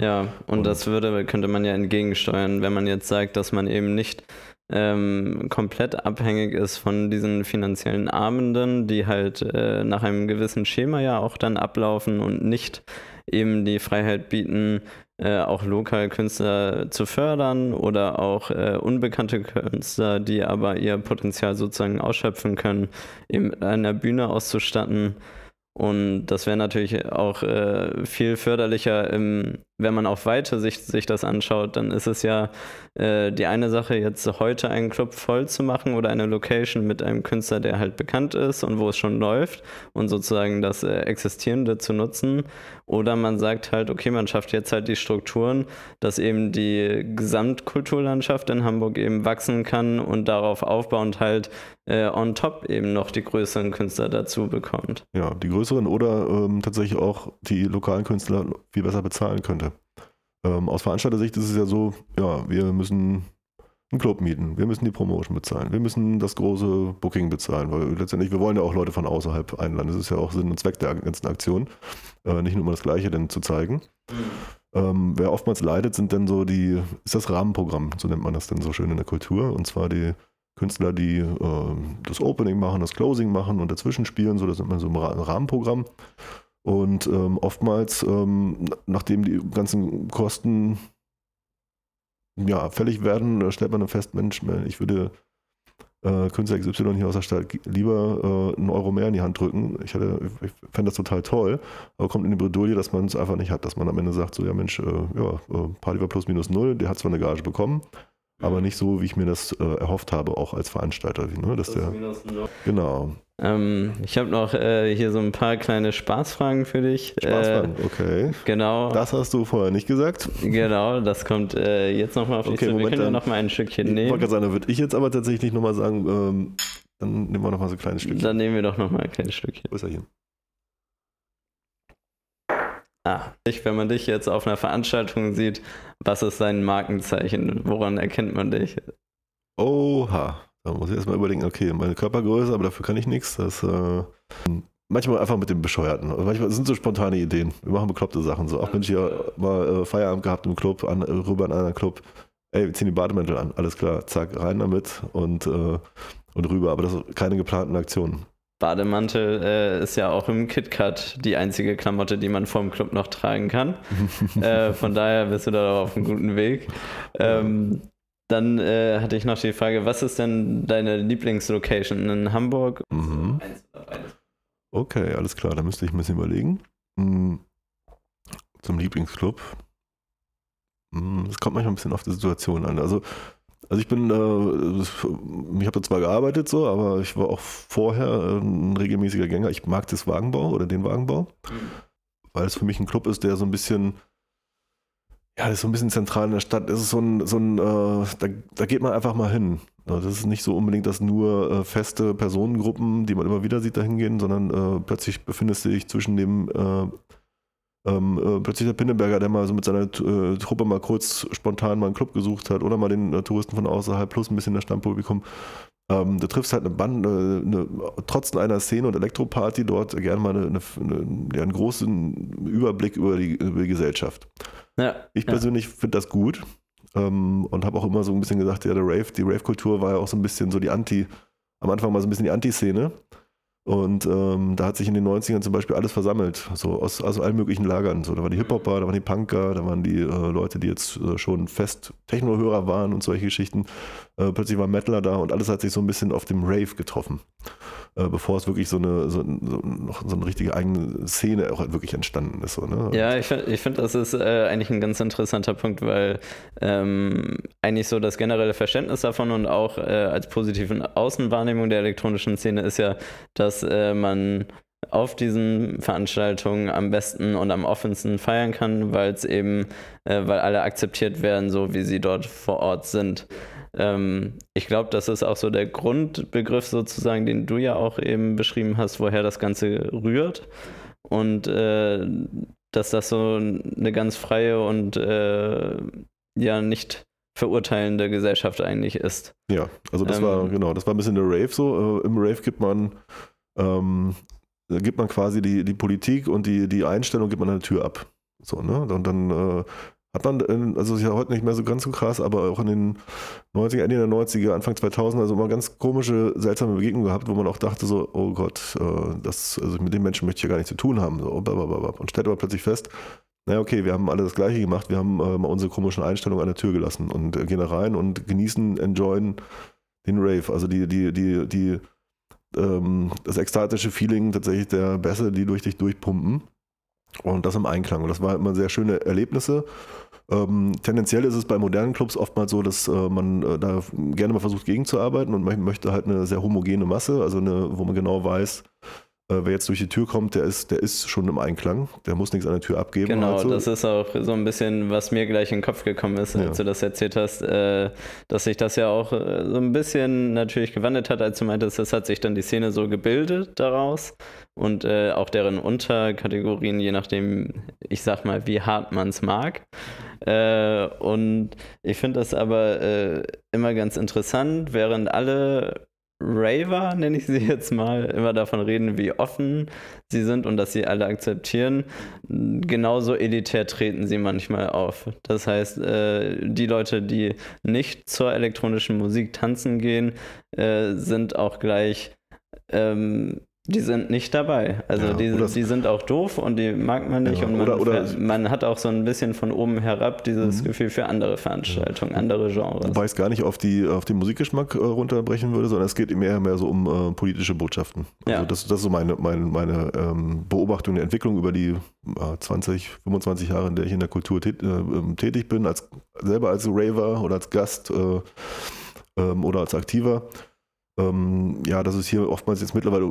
Ja, und, Und- das würde, könnte man ja entgegensteuern, wenn man jetzt sagt, dass man eben nicht ähm, komplett abhängig ist von diesen finanziellen Abenden, die halt äh, nach einem gewissen Schema ja auch dann ablaufen und nicht eben die Freiheit bieten, äh, auch lokal Künstler zu fördern oder auch äh, unbekannte Künstler, die aber ihr Potenzial sozusagen ausschöpfen können, mit einer Bühne auszustatten. Und das wäre natürlich auch äh, viel förderlicher, im, wenn man auf weite Sicht sich das anschaut, dann ist es ja äh, die eine Sache, jetzt heute einen Club voll zu machen oder eine Location mit einem Künstler, der halt bekannt ist und wo es schon läuft und sozusagen das äh, Existierende zu nutzen. Oder man sagt halt, okay, man schafft jetzt halt die Strukturen, dass eben die Gesamtkulturlandschaft in Hamburg eben wachsen kann und darauf aufbauend halt äh, on top eben noch die größeren Künstler dazu bekommt. Ja, die größeren oder ähm, tatsächlich auch die lokalen Künstler viel besser bezahlen könnte. Ähm, aus Veranstalter-Sicht ist es ja so, ja, wir müssen einen Club mieten, wir müssen die Promotion bezahlen, wir müssen das große Booking bezahlen, weil letztendlich, wir wollen ja auch Leute von außerhalb einladen. Das ist ja auch Sinn und Zweck der ganzen Aktion, äh, nicht nur immer das Gleiche denn zu zeigen. Ähm, wer oftmals leidet, sind dann so die, ist das Rahmenprogramm, so nennt man das dann so schön in der Kultur, und zwar die Künstler, die äh, das Opening machen, das Closing machen und dazwischen spielen, so das ist immer so ein Rahmenprogramm. Und ähm, oftmals, ähm, nachdem die ganzen Kosten ja, fällig werden, stellt man dann fest, Mensch, ich würde äh, Künstler XY hier aus der Stadt lieber äh, einen Euro mehr in die Hand drücken. Ich, ich fände das total toll, aber kommt in die Bredouille, dass man es einfach nicht hat, dass man am Ende sagt, so ja Mensch, äh, ja, äh, Party war plus minus null, der hat zwar eine Gage bekommen, aber nicht so, wie ich mir das äh, erhofft habe, auch als Veranstalter. Ne? Dass der, genau. Ähm, ich habe noch äh, hier so ein paar kleine Spaßfragen für dich. Spaßfragen, äh, okay. Genau. Das hast du vorher nicht gesagt. Genau, das kommt äh, jetzt nochmal auf dich okay, zu. Wir können ja nochmal ein Stückchen nehmen. Ich sagen, da würde ich jetzt aber tatsächlich nochmal sagen, ähm, dann nehmen wir nochmal so ein kleines Stückchen. Dann nehmen wir doch nochmal ein kleines Stückchen. Wo ist er hier? Ah, wenn man dich jetzt auf einer Veranstaltung sieht, was ist dein Markenzeichen? Woran erkennt man dich? Oha, da muss ich erstmal überlegen, okay, meine Körpergröße, aber dafür kann ich nichts. Das äh, manchmal einfach mit dem Bescheuerten. Manchmal sind so spontane Ideen. Wir machen bekloppte Sachen. So, auch wenn ich hier mal äh, Feierabend gehabt im Club, an, rüber in einen Club. Ey, wir ziehen die Bademäntel an, alles klar, zack, rein damit und, äh, und rüber. Aber das sind keine geplanten Aktionen. Bademantel äh, ist ja auch im KitKat die einzige Klamotte, die man vorm Club noch tragen kann. äh, von daher bist du da auf einem guten Weg. Ähm, dann äh, hatte ich noch die Frage, was ist denn deine Lieblingslocation in Hamburg? Mhm. Okay, alles klar, da müsste ich ein bisschen überlegen. Mhm. Zum Lieblingsclub. Mhm, das kommt manchmal ein bisschen auf die Situation an. Also also ich bin, äh, ich habe da zwar gearbeitet so, aber ich war auch vorher ein regelmäßiger Gänger. Ich mag das Wagenbau oder den Wagenbau, mhm. weil es für mich ein Club ist, der so ein bisschen, ja, das ist so ein bisschen zentral in der Stadt. Es ist so ein, so ein äh, da, da, geht man einfach mal hin. Das ist nicht so unbedingt, dass nur äh, feste Personengruppen, die man immer wieder sieht, dahin gehen, sondern äh, plötzlich befindest du dich zwischen dem äh, ähm, äh, plötzlich der Pinneberger, der mal so mit seiner äh, Truppe mal kurz spontan mal einen Club gesucht hat oder mal den äh, Touristen von außerhalb plus ein bisschen das Stammpublikum. Ähm, du triffst halt eine Band, eine, eine, trotz einer Szene und Elektroparty dort gerne mal eine, eine, einen großen Überblick über die, über die Gesellschaft. Ja, ich persönlich ja. finde das gut ähm, und habe auch immer so ein bisschen gesagt, ja, der Rave, die Rave-Kultur war ja auch so ein bisschen so die Anti, am Anfang mal so ein bisschen die Anti-Szene. Und ähm, da hat sich in den 90ern zum Beispiel alles versammelt, so aus, aus allen möglichen Lagern. So, da waren die Hip-Hopper, da waren die Punker, da waren die äh, Leute, die jetzt äh, schon fest Techno-Hörer waren und solche Geschichten. Äh, plötzlich war Metaler da und alles hat sich so ein bisschen auf dem Rave getroffen. Äh, bevor es wirklich so eine, so, so, noch so eine richtige eigene Szene auch wirklich entstanden ist. So, ne? Ja, ich finde, ich find, das ist äh, eigentlich ein ganz interessanter Punkt, weil ähm, eigentlich so das generelle Verständnis davon und auch äh, als positive Außenwahrnehmung der elektronischen Szene ist ja, dass äh, man auf diesen Veranstaltungen am besten und am offensten feiern kann, weil es eben, äh, weil alle akzeptiert werden, so wie sie dort vor Ort sind. Ähm, ich glaube, das ist auch so der Grundbegriff sozusagen, den du ja auch eben beschrieben hast, woher das Ganze rührt. Und äh, dass das so eine ganz freie und äh, ja nicht verurteilende Gesellschaft eigentlich ist. Ja, also das ähm, war, genau, das war ein bisschen der Rave so. Äh, Im Rave gibt man, ähm, gibt man quasi die, die Politik und die, die Einstellung gibt man an der Tür ab. So, ne? Und dann äh, hat man, in, also ist ja heute nicht mehr so ganz so krass, aber auch in den 90er, Ende der 90er, Anfang 2000 also immer ganz komische, seltsame Begegnungen gehabt, wo man auch dachte so, oh Gott, äh, das, also mit den Menschen möchte ich ja gar nichts zu tun haben. So, und stellt aber plötzlich fest, naja, okay, wir haben alle das Gleiche gemacht, wir haben äh, unsere komischen Einstellungen an der Tür gelassen und äh, gehen da rein und genießen, enjoyen den Rave, also die, die, die, die, ähm, das ekstatische Feeling tatsächlich der Bässe, die durch dich durchpumpen. Und das im Einklang. Und das waren immer sehr schöne Erlebnisse. Ähm, tendenziell ist es bei modernen Clubs oftmals so, dass äh, man äh, da gerne mal versucht gegenzuarbeiten und man möchte halt eine sehr homogene Masse, also eine, wo man genau weiß, wer jetzt durch die Tür kommt, der ist, der ist schon im Einklang. Der muss nichts an der Tür abgeben. Genau, also. das ist auch so ein bisschen, was mir gleich in den Kopf gekommen ist, als ja. du das erzählt hast, äh, dass sich das ja auch äh, so ein bisschen natürlich gewandelt hat, als du meintest, das hat sich dann die Szene so gebildet daraus und äh, auch deren Unterkategorien, je nachdem, ich sag mal, wie hart man es mag. Äh, und ich finde das aber äh, immer ganz interessant, während alle Raver, nenne ich sie jetzt mal, immer davon reden, wie offen sie sind und dass sie alle akzeptieren. Genauso elitär treten sie manchmal auf. Das heißt, äh, die Leute, die nicht zur elektronischen Musik tanzen gehen, äh, sind auch gleich ähm, die sind nicht dabei. Also ja, die, die sind auch doof und die mag man nicht. Ja, und man, oder, oder man hat auch so ein bisschen von oben herab dieses mhm. Gefühl für andere Veranstaltungen, andere Genres. Wobei ich es gar nicht auf, die, auf den Musikgeschmack äh, runterbrechen würde, sondern es geht mehr, mehr so um äh, politische Botschaften. Also ja. das, das ist so meine, meine, meine ähm, Beobachtung der Entwicklung über die äh, 20, 25 Jahre, in der ich in der Kultur tät, äh, ähm, tätig bin, als, selber als Raver oder als Gast äh, ähm, oder als Aktiver ähm, ja, dass es hier oftmals jetzt mittlerweile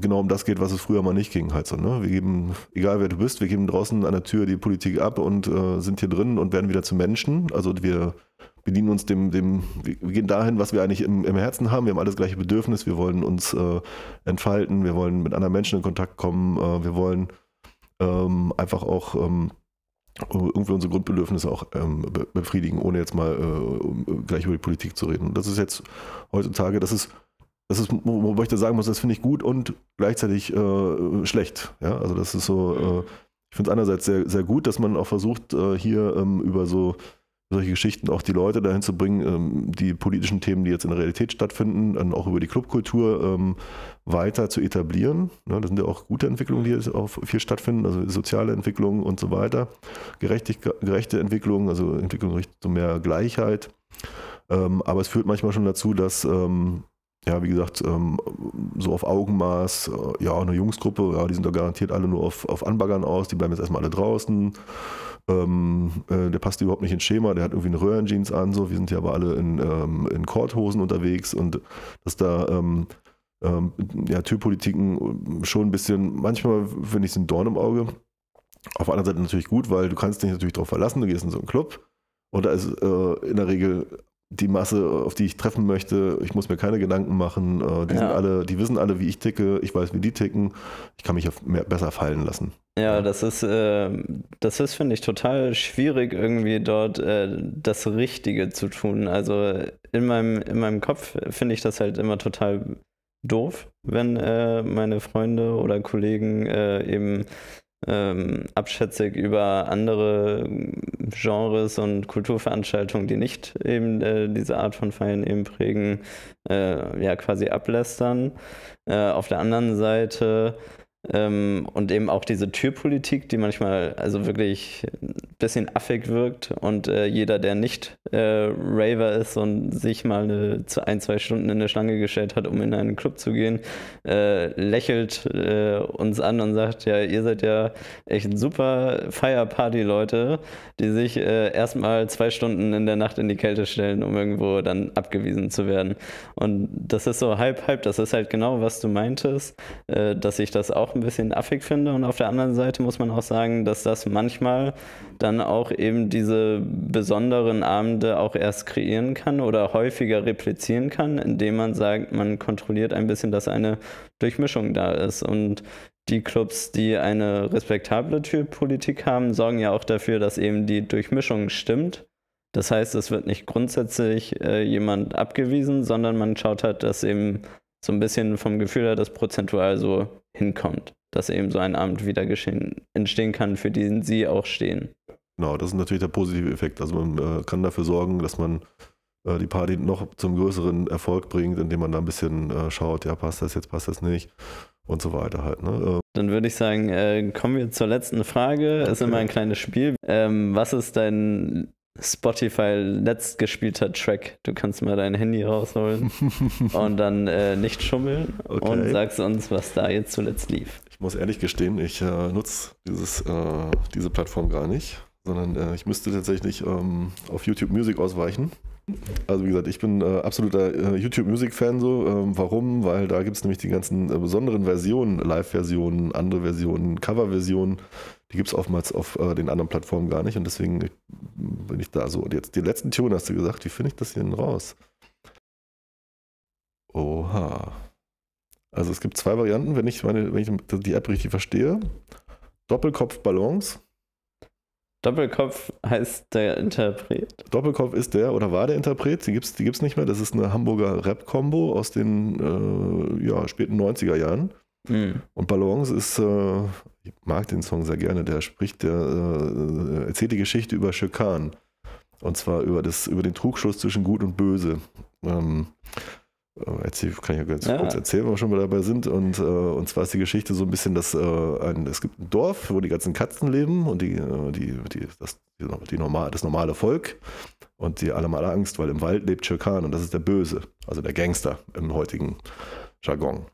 genau um das geht, was es früher mal nicht ging. Halt so, ne? Wir geben, egal wer du bist, wir geben draußen an der Tür die Politik ab und äh, sind hier drin und werden wieder zu Menschen. Also wir bedienen uns dem, dem wir gehen dahin, was wir eigentlich im, im Herzen haben. Wir haben alles gleiche Bedürfnis, wir wollen uns äh, entfalten, wir wollen mit anderen Menschen in Kontakt kommen, äh, wir wollen ähm, einfach auch ähm, irgendwie unsere Grundbedürfnisse auch ähm, befriedigen, ohne jetzt mal äh, gleich über die Politik zu reden. Das ist jetzt heutzutage, das ist das ist, wobei ich da sagen muss, das finde ich gut und gleichzeitig äh, schlecht. Ja, also das ist so, äh, ich finde es einerseits sehr, sehr gut, dass man auch versucht, äh, hier ähm, über so solche Geschichten auch die Leute dahin zu bringen, ähm, die politischen Themen, die jetzt in der Realität stattfinden, dann auch über die Clubkultur ähm, weiter zu etablieren. Ja, das sind ja auch gute Entwicklungen, die jetzt auch viel stattfinden, also soziale Entwicklungen und so weiter, Gerechtig, gerechte Entwicklungen, also Entwicklung Richtung mehr Gleichheit. Ähm, aber es führt manchmal schon dazu, dass ähm, ja, wie gesagt, ähm, so auf Augenmaß, äh, ja, eine Jungsgruppe, ja, die sind da garantiert alle nur auf, auf Anbaggern aus, die bleiben jetzt erstmal alle draußen. Ähm, äh, der passt überhaupt nicht ins Schema, der hat irgendwie eine Röhrenjeans an, so, wir sind ja aber alle in, ähm, in Korthosen unterwegs und dass da ähm, ähm, ja, Türpolitiken schon ein bisschen, manchmal finde ich es ein Dorn im Auge. Auf der anderen Seite natürlich gut, weil du kannst dich natürlich darauf verlassen, du gehst in so einen Club und da ist äh, in der Regel die Masse, auf die ich treffen möchte, ich muss mir keine Gedanken machen. Äh, die, ja. sind alle, die wissen alle, wie ich ticke, ich weiß, wie die ticken. Ich kann mich mehr, besser fallen lassen. Ja, das ist, äh, das ist, finde ich, total schwierig, irgendwie dort äh, das Richtige zu tun. Also in meinem, in meinem Kopf finde ich das halt immer total doof, wenn äh, meine Freunde oder Kollegen äh, eben ähm, abschätzig über andere Genres und Kulturveranstaltungen, die nicht eben äh, diese Art von Feiern eben prägen, äh, ja quasi ablästern. Äh, auf der anderen Seite ähm, und eben auch diese Türpolitik, die manchmal also wirklich ein bisschen affig wirkt und äh, jeder, der nicht äh, Raver ist und sich mal eine, ein, zwei Stunden in eine Schlange gestellt hat, um in einen Club zu gehen, äh, lächelt äh, uns an und sagt, ja, ihr seid ja echt super Feierparty-Leute, die sich äh, erstmal zwei Stunden in der Nacht in die Kälte stellen, um irgendwo dann abgewiesen zu werden. Und das ist so halb, halb, das ist halt genau, was du meintest, äh, dass ich das auch ein bisschen affig finde. Und auf der anderen Seite muss man auch sagen, dass das manchmal dann auch eben diese besonderen Abende auch erst kreieren kann oder häufiger replizieren kann, indem man sagt, man kontrolliert ein bisschen, dass eine Durchmischung da ist. Und die Clubs, die eine respektable Türpolitik haben, sorgen ja auch dafür, dass eben die Durchmischung stimmt. Das heißt, es wird nicht grundsätzlich äh, jemand abgewiesen, sondern man schaut halt, dass eben so ein bisschen vom Gefühl her das prozentual so hinkommt, dass eben so ein Abend wieder geschehen, entstehen kann, für den sie auch stehen. Genau, das ist natürlich der positive Effekt. Also man äh, kann dafür sorgen, dass man äh, die Party noch zum größeren Erfolg bringt, indem man da ein bisschen äh, schaut, ja, passt das jetzt, passt das nicht und so weiter halt. Ne? Ähm, Dann würde ich sagen, äh, kommen wir zur letzten Frage. Okay. Ist immer ein kleines Spiel. Ähm, was ist dein Spotify letzt gespielter Track. Du kannst mal dein Handy rausholen und dann äh, nicht schummeln okay. und sagst uns, was da jetzt zuletzt lief. Ich muss ehrlich gestehen, ich äh, nutze äh, diese Plattform gar nicht, sondern äh, ich müsste tatsächlich ähm, auf YouTube Music ausweichen. Also wie gesagt, ich bin äh, absoluter äh, YouTube Music Fan so. Ähm, warum? Weil da gibt es nämlich die ganzen äh, besonderen Versionen, Live-Versionen, andere Versionen, Cover-Versionen. Die gibt es oftmals auf äh, den anderen Plattformen gar nicht und deswegen bin ich da so. Und jetzt die letzten Tune hast du gesagt, wie finde ich das hier denn raus? Oha. Also es gibt zwei Varianten, wenn ich, meine, wenn ich die App richtig verstehe. Doppelkopf-Ballons Doppelkopf heißt der Interpret. Doppelkopf ist der oder war der Interpret, die gibt es die gibt's nicht mehr. Das ist eine Hamburger Rap-Kombo aus den äh, ja, späten 90er Jahren. Mhm. Und Ballons ist, äh, ich mag den Song sehr gerne, der spricht, der äh, erzählt die Geschichte über Schirkan. Und zwar über, das, über den Trugschluss zwischen Gut und Böse. Ähm, äh, erzähl, kann ich ja ganz Ja. kurz erzählen, wenn wir schon mal dabei sind. Und, äh, und zwar ist die Geschichte so ein bisschen, dass äh, ein, es gibt ein Dorf, wo die ganzen Katzen leben und die, äh, die, die, das, die, normal, das normale Volk. Und die alle haben alle Angst, weil im Wald lebt Schirkan und das ist der Böse, also der Gangster im heutigen Jargon.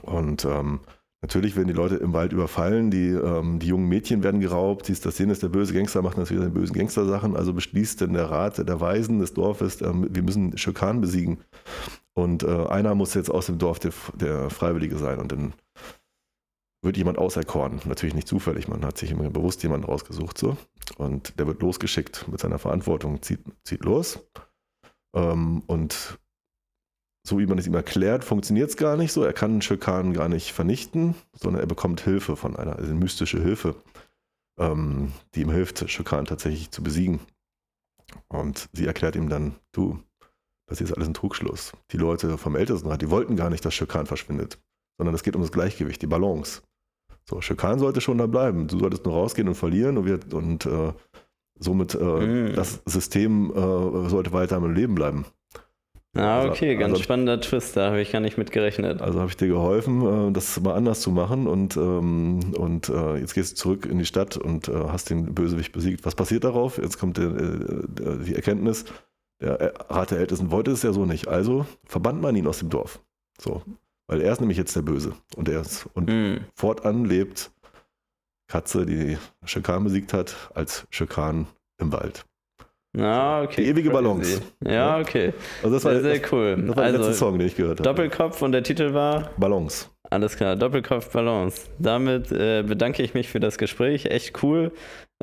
Und ähm, natürlich werden die Leute im Wald überfallen, die, ähm, die jungen Mädchen werden geraubt, dies, das, jenes, der böse Gangster macht natürlich seine bösen Gangstersachen, also beschließt denn der Rat der Weisen des Dorfes, ähm, wir müssen Schirkan besiegen. Und äh, einer muss jetzt aus dem Dorf der, der Freiwillige sein und dann wird jemand auserkoren. Natürlich nicht zufällig, man hat sich immer bewusst jemanden rausgesucht so. Und der wird losgeschickt mit seiner Verantwortung, zieht, zieht los. Ähm, und so wie man es ihm erklärt, funktioniert es gar nicht so. Er kann Schirkan gar nicht vernichten, sondern er bekommt Hilfe von einer, also mystische Hilfe, ähm, die ihm hilft, Schirkan tatsächlich zu besiegen. Und sie erklärt ihm dann, du, das ist alles ein Trugschluss. Die Leute vom Ältestenrat, die wollten gar nicht, dass Schirkan verschwindet, sondern es geht um das Gleichgewicht, die Balance. So, Schirkan sollte schon da bleiben. Du solltest nur rausgehen und verlieren und, wir, und äh, somit äh, Mm. das System äh, sollte weiter am Leben bleiben. Ah, Also- okay, ganz also hab ich- spannender Twist, da habe ich gar nicht mit gerechnet. Also habe ich dir geholfen, äh, das mal anders zu machen und, ähm, und äh, jetzt gehst du zurück in die Stadt und äh, hast den Bösewicht besiegt. Was passiert darauf? Jetzt kommt die Erkenntnis, der äh, Rat der Ältesten wollte es ja so nicht. Also verbannt man ihn aus dem Dorf. So. Weil er ist nämlich jetzt der Böse. Und er ist, und Hm. fortan lebt Katze, die Schirkan besiegt hat, als Schirkan im Wald. Ah, okay. Die ewige. Balance. Ja, okay. Also das war, Sehr, das, sehr cool. das war der letzte also, Song, den ich gehört habe. Doppelkopf und der Titel war? Balance. Alles klar, Doppelkopf Balance. Damit äh, bedanke ich mich für das Gespräch. Echt cool,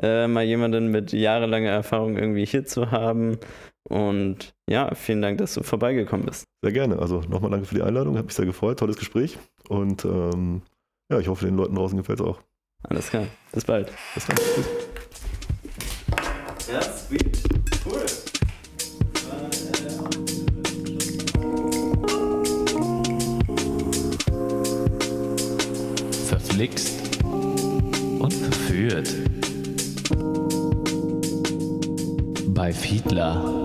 äh, mal jemanden mit jahrelanger Erfahrung irgendwie hier zu haben. Und ja, vielen Dank, dass du vorbeigekommen bist. Sehr gerne. Also nochmal danke für die Einladung. Hat mich sehr gefreut. Tolles Gespräch. Und ähm, ja, ich hoffe, den Leuten draußen gefällt es auch. Alles klar, bis bald. Bis dann. Tschüss. Ja, sweet. Cool. Verflixt und verführt. Bei Fiedler.